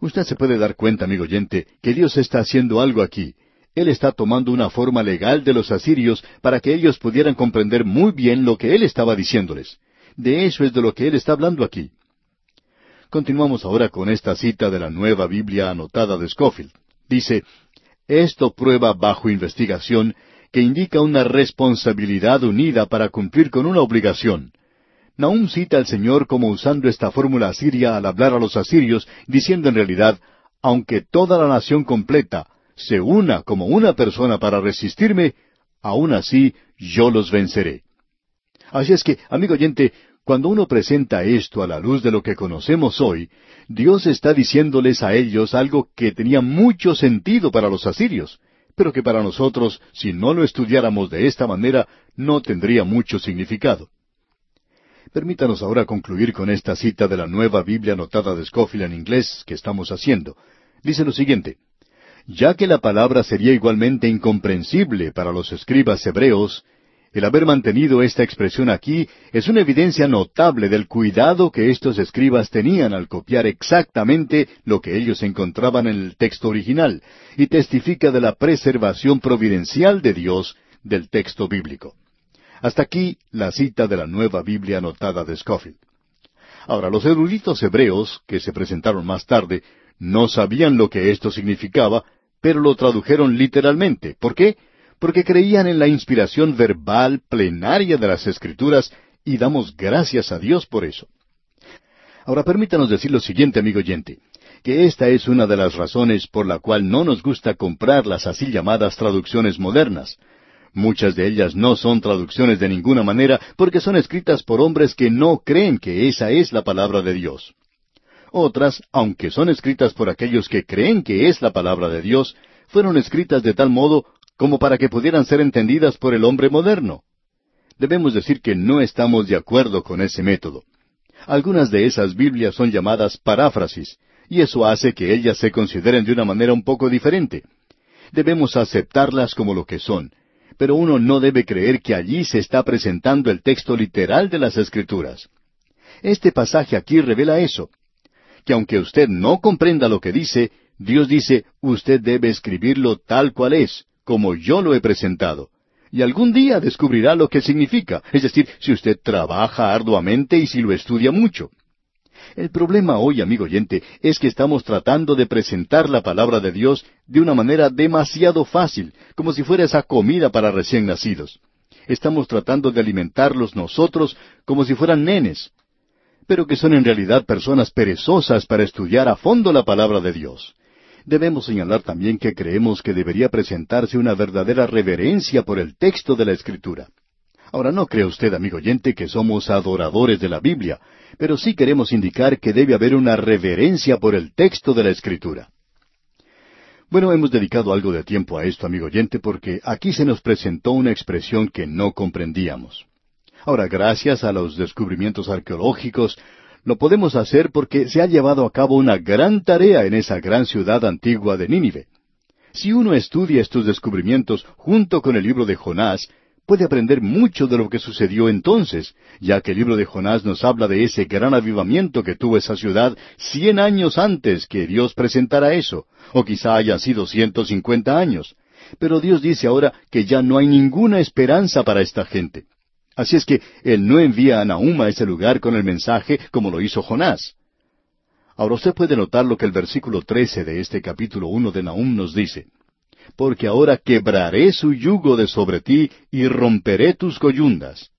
[SPEAKER 1] Usted se puede dar cuenta, amigo oyente, que Dios está haciendo algo aquí. Él está tomando una forma legal de los asirios para que ellos pudieran comprender muy bien lo que Él estaba diciéndoles. De eso es de lo que Él está hablando aquí. Continuamos ahora con esta cita de la nueva Biblia anotada de Scofield. Dice, Esto prueba bajo investigación que indica una responsabilidad unida para cumplir con una obligación. Nahum cita al Señor como usando esta fórmula asiria al hablar a los asirios, diciendo en realidad, aunque toda la nación completa se una como una persona para resistirme, aun así yo los venceré. Así es que, amigo oyente, cuando uno presenta esto a la luz de lo que conocemos hoy, Dios está diciéndoles a ellos algo que tenía mucho sentido para los asirios, pero que para nosotros, si no lo estudiáramos de esta manera, no tendría mucho significado. Permítanos ahora concluir con esta cita de la nueva Biblia anotada de Scofield en inglés que estamos haciendo. Dice lo siguiente, ya que la palabra sería igualmente incomprensible para los escribas hebreos, el haber mantenido esta expresión aquí es una evidencia notable del cuidado que estos escribas tenían al copiar exactamente lo que ellos encontraban en el texto original, y testifica de la preservación providencial de Dios del texto bíblico. Hasta aquí la cita de la nueva Biblia anotada de Scofield. Ahora, los eruditos hebreos, que se presentaron más tarde, no sabían lo que esto significaba, pero lo tradujeron literalmente. ¿Por qué? Porque creían en la inspiración verbal plenaria de las Escrituras y damos gracias a Dios por eso. Ahora permítanos decir lo siguiente, amigo oyente, que esta es una de las razones por la cual no nos gusta comprar las así llamadas traducciones modernas. Muchas de ellas no son traducciones de ninguna manera porque son escritas por hombres que no creen que esa es la palabra de Dios. Otras, aunque son escritas por aquellos que creen que es la palabra de Dios, fueron escritas de tal modo como para que pudieran ser entendidas por el hombre moderno. Debemos decir que no estamos de acuerdo con ese método. Algunas de esas Biblias son llamadas paráfrasis, y eso hace que ellas se consideren de una manera un poco diferente. Debemos aceptarlas como lo que son, pero uno no debe creer que allí se está presentando el texto literal de las Escrituras. Este pasaje aquí revela eso, que aunque usted no comprenda lo que dice, Dios dice, usted debe escribirlo tal cual es, como yo lo he presentado. Y algún día descubrirá lo que significa, es decir, si usted trabaja arduamente y si lo estudia mucho. El problema hoy, amigo oyente, es que estamos tratando de presentar la palabra de Dios de una manera demasiado fácil, como si fuera esa comida para recién nacidos. Estamos tratando de alimentarlos nosotros como si fueran nenes, pero que son en realidad personas perezosas para estudiar a fondo la palabra de Dios. Debemos señalar también que creemos que debería presentarse una verdadera reverencia por el texto de la Escritura. Ahora, no cree usted, amigo oyente, que somos adoradores de la Biblia, pero sí queremos indicar que debe haber una reverencia por el texto de la Escritura. Bueno, hemos dedicado algo de tiempo a esto, amigo oyente, porque aquí se nos presentó una expresión que no comprendíamos. Ahora, gracias a los descubrimientos arqueológicos, lo podemos hacer porque se ha llevado a cabo una gran tarea en esa gran ciudad antigua de Nínive. Si uno estudia estos descubrimientos junto con el libro de Jonás, puede aprender mucho de lo que sucedió entonces, ya que el libro de Jonás nos habla de ese gran avivamiento que tuvo esa ciudad cien años antes que Dios presentara eso, o quizá hayan sido ciento cincuenta años. Pero Dios dice ahora que ya no hay ninguna esperanza para esta gente. Así es que él no envía a Nahum a ese lugar con el mensaje como lo hizo Jonás. Ahora usted puede notar lo que el versículo trece de este capítulo uno de Nahum nos dice. Porque ahora quebraré su yugo de sobre ti y romperé tus coyundas.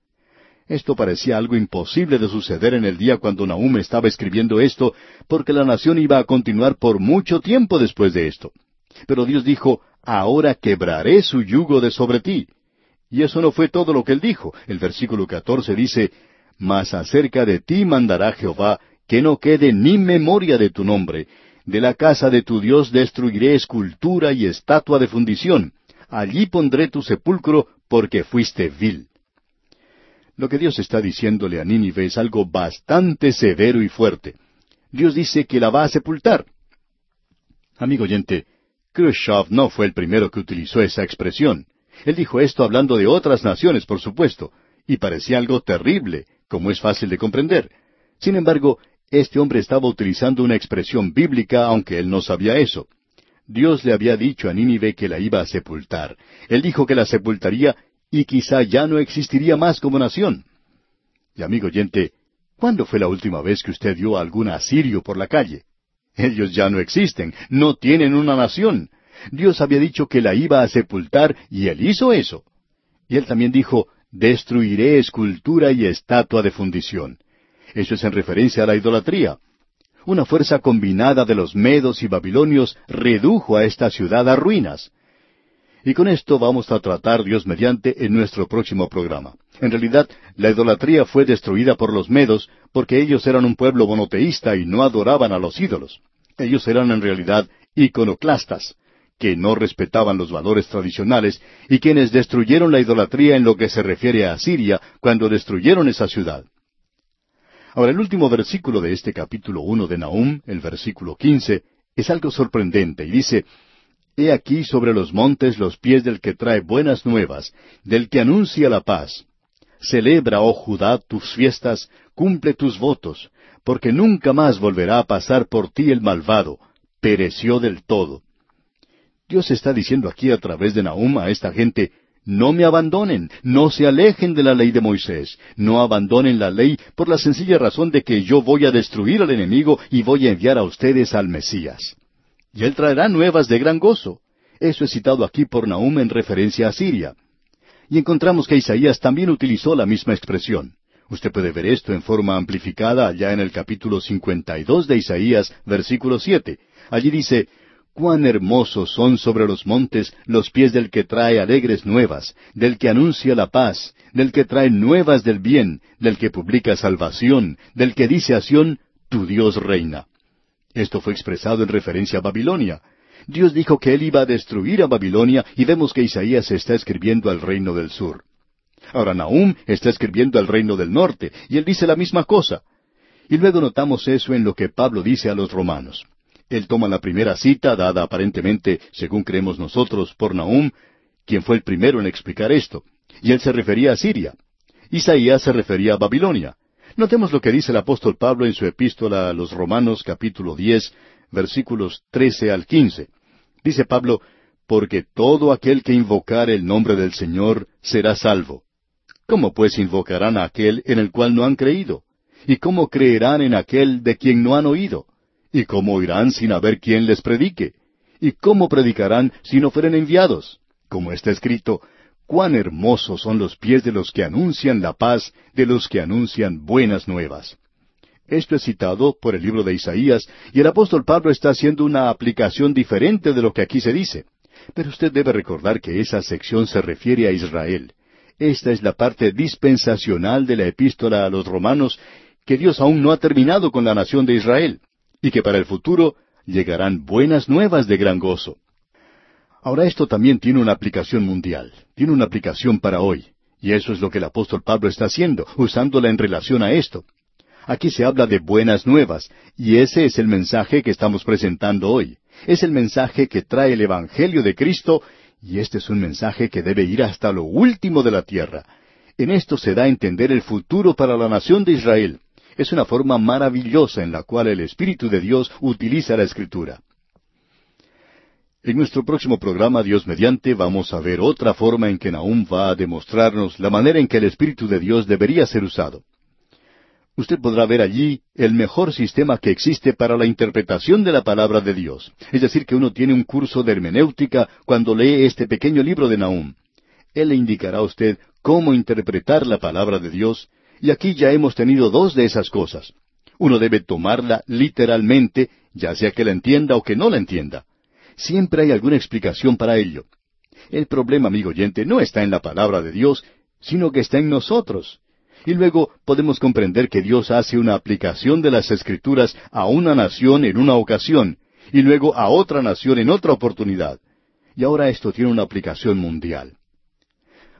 [SPEAKER 1] Esto parecía algo imposible de suceder en el día cuando Nahum estaba escribiendo esto, porque la nación iba a continuar por mucho tiempo después de esto. Pero Dios dijo, ahora quebraré su yugo de sobre ti. Y eso no fue todo lo que él dijo. El versículo catorce dice, Mas acerca de ti mandará Jehová, que no quede ni memoria de tu nombre. De la casa de tu Dios destruiré escultura y estatua de fundición. Allí pondré tu sepulcro, porque fuiste vil. Lo que Dios está diciéndole a Nínive es algo bastante severo y fuerte. Dios dice que la va a sepultar. Amigo oyente, Khrushchev no fue el primero que utilizó esa expresión. Él dijo esto hablando de otras naciones, por supuesto, y parecía algo terrible, como es fácil de comprender. Sin embargo, este hombre estaba utilizando una expresión bíblica, aunque él no sabía eso. Dios le había dicho a Nínive que la iba a sepultar. Él dijo que la sepultaría y quizá ya no existiría más como nación. Y amigo oyente, ¿cuándo fue la última vez que usted vio a algún asirio por la calle? Ellos ya no existen, no tienen una nación. Dios había dicho que la iba a sepultar y él hizo eso. Y él también dijo, destruiré escultura y estatua de fundición. Eso es en referencia a la idolatría. Una fuerza combinada de los medos y babilonios redujo a esta ciudad a ruinas. Y con esto vamos a tratar Dios mediante en nuestro próximo programa. En realidad, la idolatría fue destruida por los medos porque ellos eran un pueblo monoteísta y no adoraban a los ídolos. Ellos eran en realidad iconoclastas que no respetaban los valores tradicionales y quienes destruyeron la idolatría en lo que se refiere a Siria cuando destruyeron esa ciudad. Ahora, el último versículo de este capítulo uno de Nahum, el versículo quince, es algo sorprendente y dice, He aquí sobre los montes los pies del que trae buenas nuevas, del que anuncia la paz. Celebra, oh Judá, tus fiestas, cumple tus votos, porque nunca más volverá a pasar por ti el malvado, pereció del todo. Dios está diciendo aquí a través de Nahum a esta gente, no me abandonen, no se alejen de la ley de Moisés, no abandonen la ley por la sencilla razón de que yo voy a destruir al enemigo y voy a enviar a ustedes al Mesías. Y él traerá nuevas de gran gozo. Eso es citado aquí por Nahum en referencia a Siria. Y encontramos que Isaías también utilizó la misma expresión. Usted puede ver esto en forma amplificada allá en el capítulo 52 de Isaías, versículo 7. Allí dice, Cuán hermosos son sobre los montes los pies del que trae alegres nuevas, del que anuncia la paz, del que trae nuevas del bien, del que publica salvación, del que dice a Sión, tu Dios reina. Esto fue expresado en referencia a Babilonia. Dios dijo que Él iba a destruir a Babilonia y vemos que Isaías está escribiendo al reino del sur. Ahora Nahum está escribiendo al reino del norte y él dice la misma cosa. Y luego notamos eso en lo que Pablo dice a los romanos. Él toma la primera cita, dada aparentemente, según creemos nosotros, por Nahum, quien fue el primero en explicar esto, y él se refería a Siria. Isaías se refería a Babilonia. Notemos lo que dice el apóstol Pablo en su epístola a los Romanos capítulo diez, versículos trece al quince. Dice Pablo, porque todo aquel que invocar el nombre del Señor será salvo. ¿Cómo pues invocarán a aquel en el cual no han creído? ¿Y cómo creerán en aquel de quien no han oído? ¿Y cómo oirán sin haber quien les predique? ¿Y cómo predicarán si no fueren enviados? Como está escrito, cuán hermosos son los pies de los que anuncian la paz, de los que anuncian buenas nuevas. Esto es citado por el libro de Isaías, y el apóstol Pablo está haciendo una aplicación diferente de lo que aquí se dice. Pero usted debe recordar que esa sección se refiere a Israel. Esta es la parte dispensacional de la epístola a los romanos, que Dios aún no ha terminado con la nación de Israel, y que para el futuro llegarán buenas nuevas de gran gozo. Ahora esto también tiene una aplicación mundial, tiene una aplicación para hoy, y eso es lo que el apóstol Pablo está haciendo, usándola en relación a esto. Aquí se habla de buenas nuevas, y ese es el mensaje que estamos presentando hoy. Es el mensaje que trae el Evangelio de Cristo, y este es un mensaje que debe ir hasta lo último de la tierra. En esto se da a entender el futuro para la nación de Israel. Es una forma maravillosa en la cual el Espíritu de Dios utiliza la Escritura. En nuestro próximo programa, Dios mediante, vamos a ver otra forma en que Nahum va a demostrarnos la manera en que el Espíritu de Dios debería ser usado usted podrá ver allí el mejor sistema que existe para la interpretación de la palabra de Dios. Es decir, que uno tiene un curso de hermenéutica cuando lee este pequeño libro de Nahum. Él le indicará a usted cómo interpretar la palabra de Dios, y aquí ya hemos tenido dos de esas cosas. Uno debe tomarla literalmente, ya sea que la entienda o que no la entienda. Siempre hay alguna explicación para ello. El problema, amigo oyente, no está en la palabra de Dios, sino que está en nosotros. Y luego podemos comprender que Dios hace una aplicación de las Escrituras a una nación en una ocasión, y luego a otra nación en otra oportunidad. Y ahora esto tiene una aplicación mundial.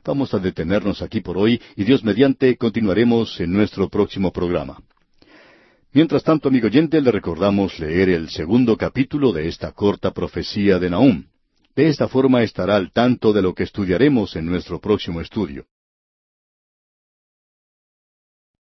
[SPEAKER 1] Vamos a detenernos aquí por hoy y Dios mediante continuaremos en nuestro próximo programa. Mientras tanto, amigo oyente, le recordamos leer el segundo capítulo de esta corta profecía de Nahum. De esta forma estará al tanto de lo que estudiaremos en nuestro próximo estudio.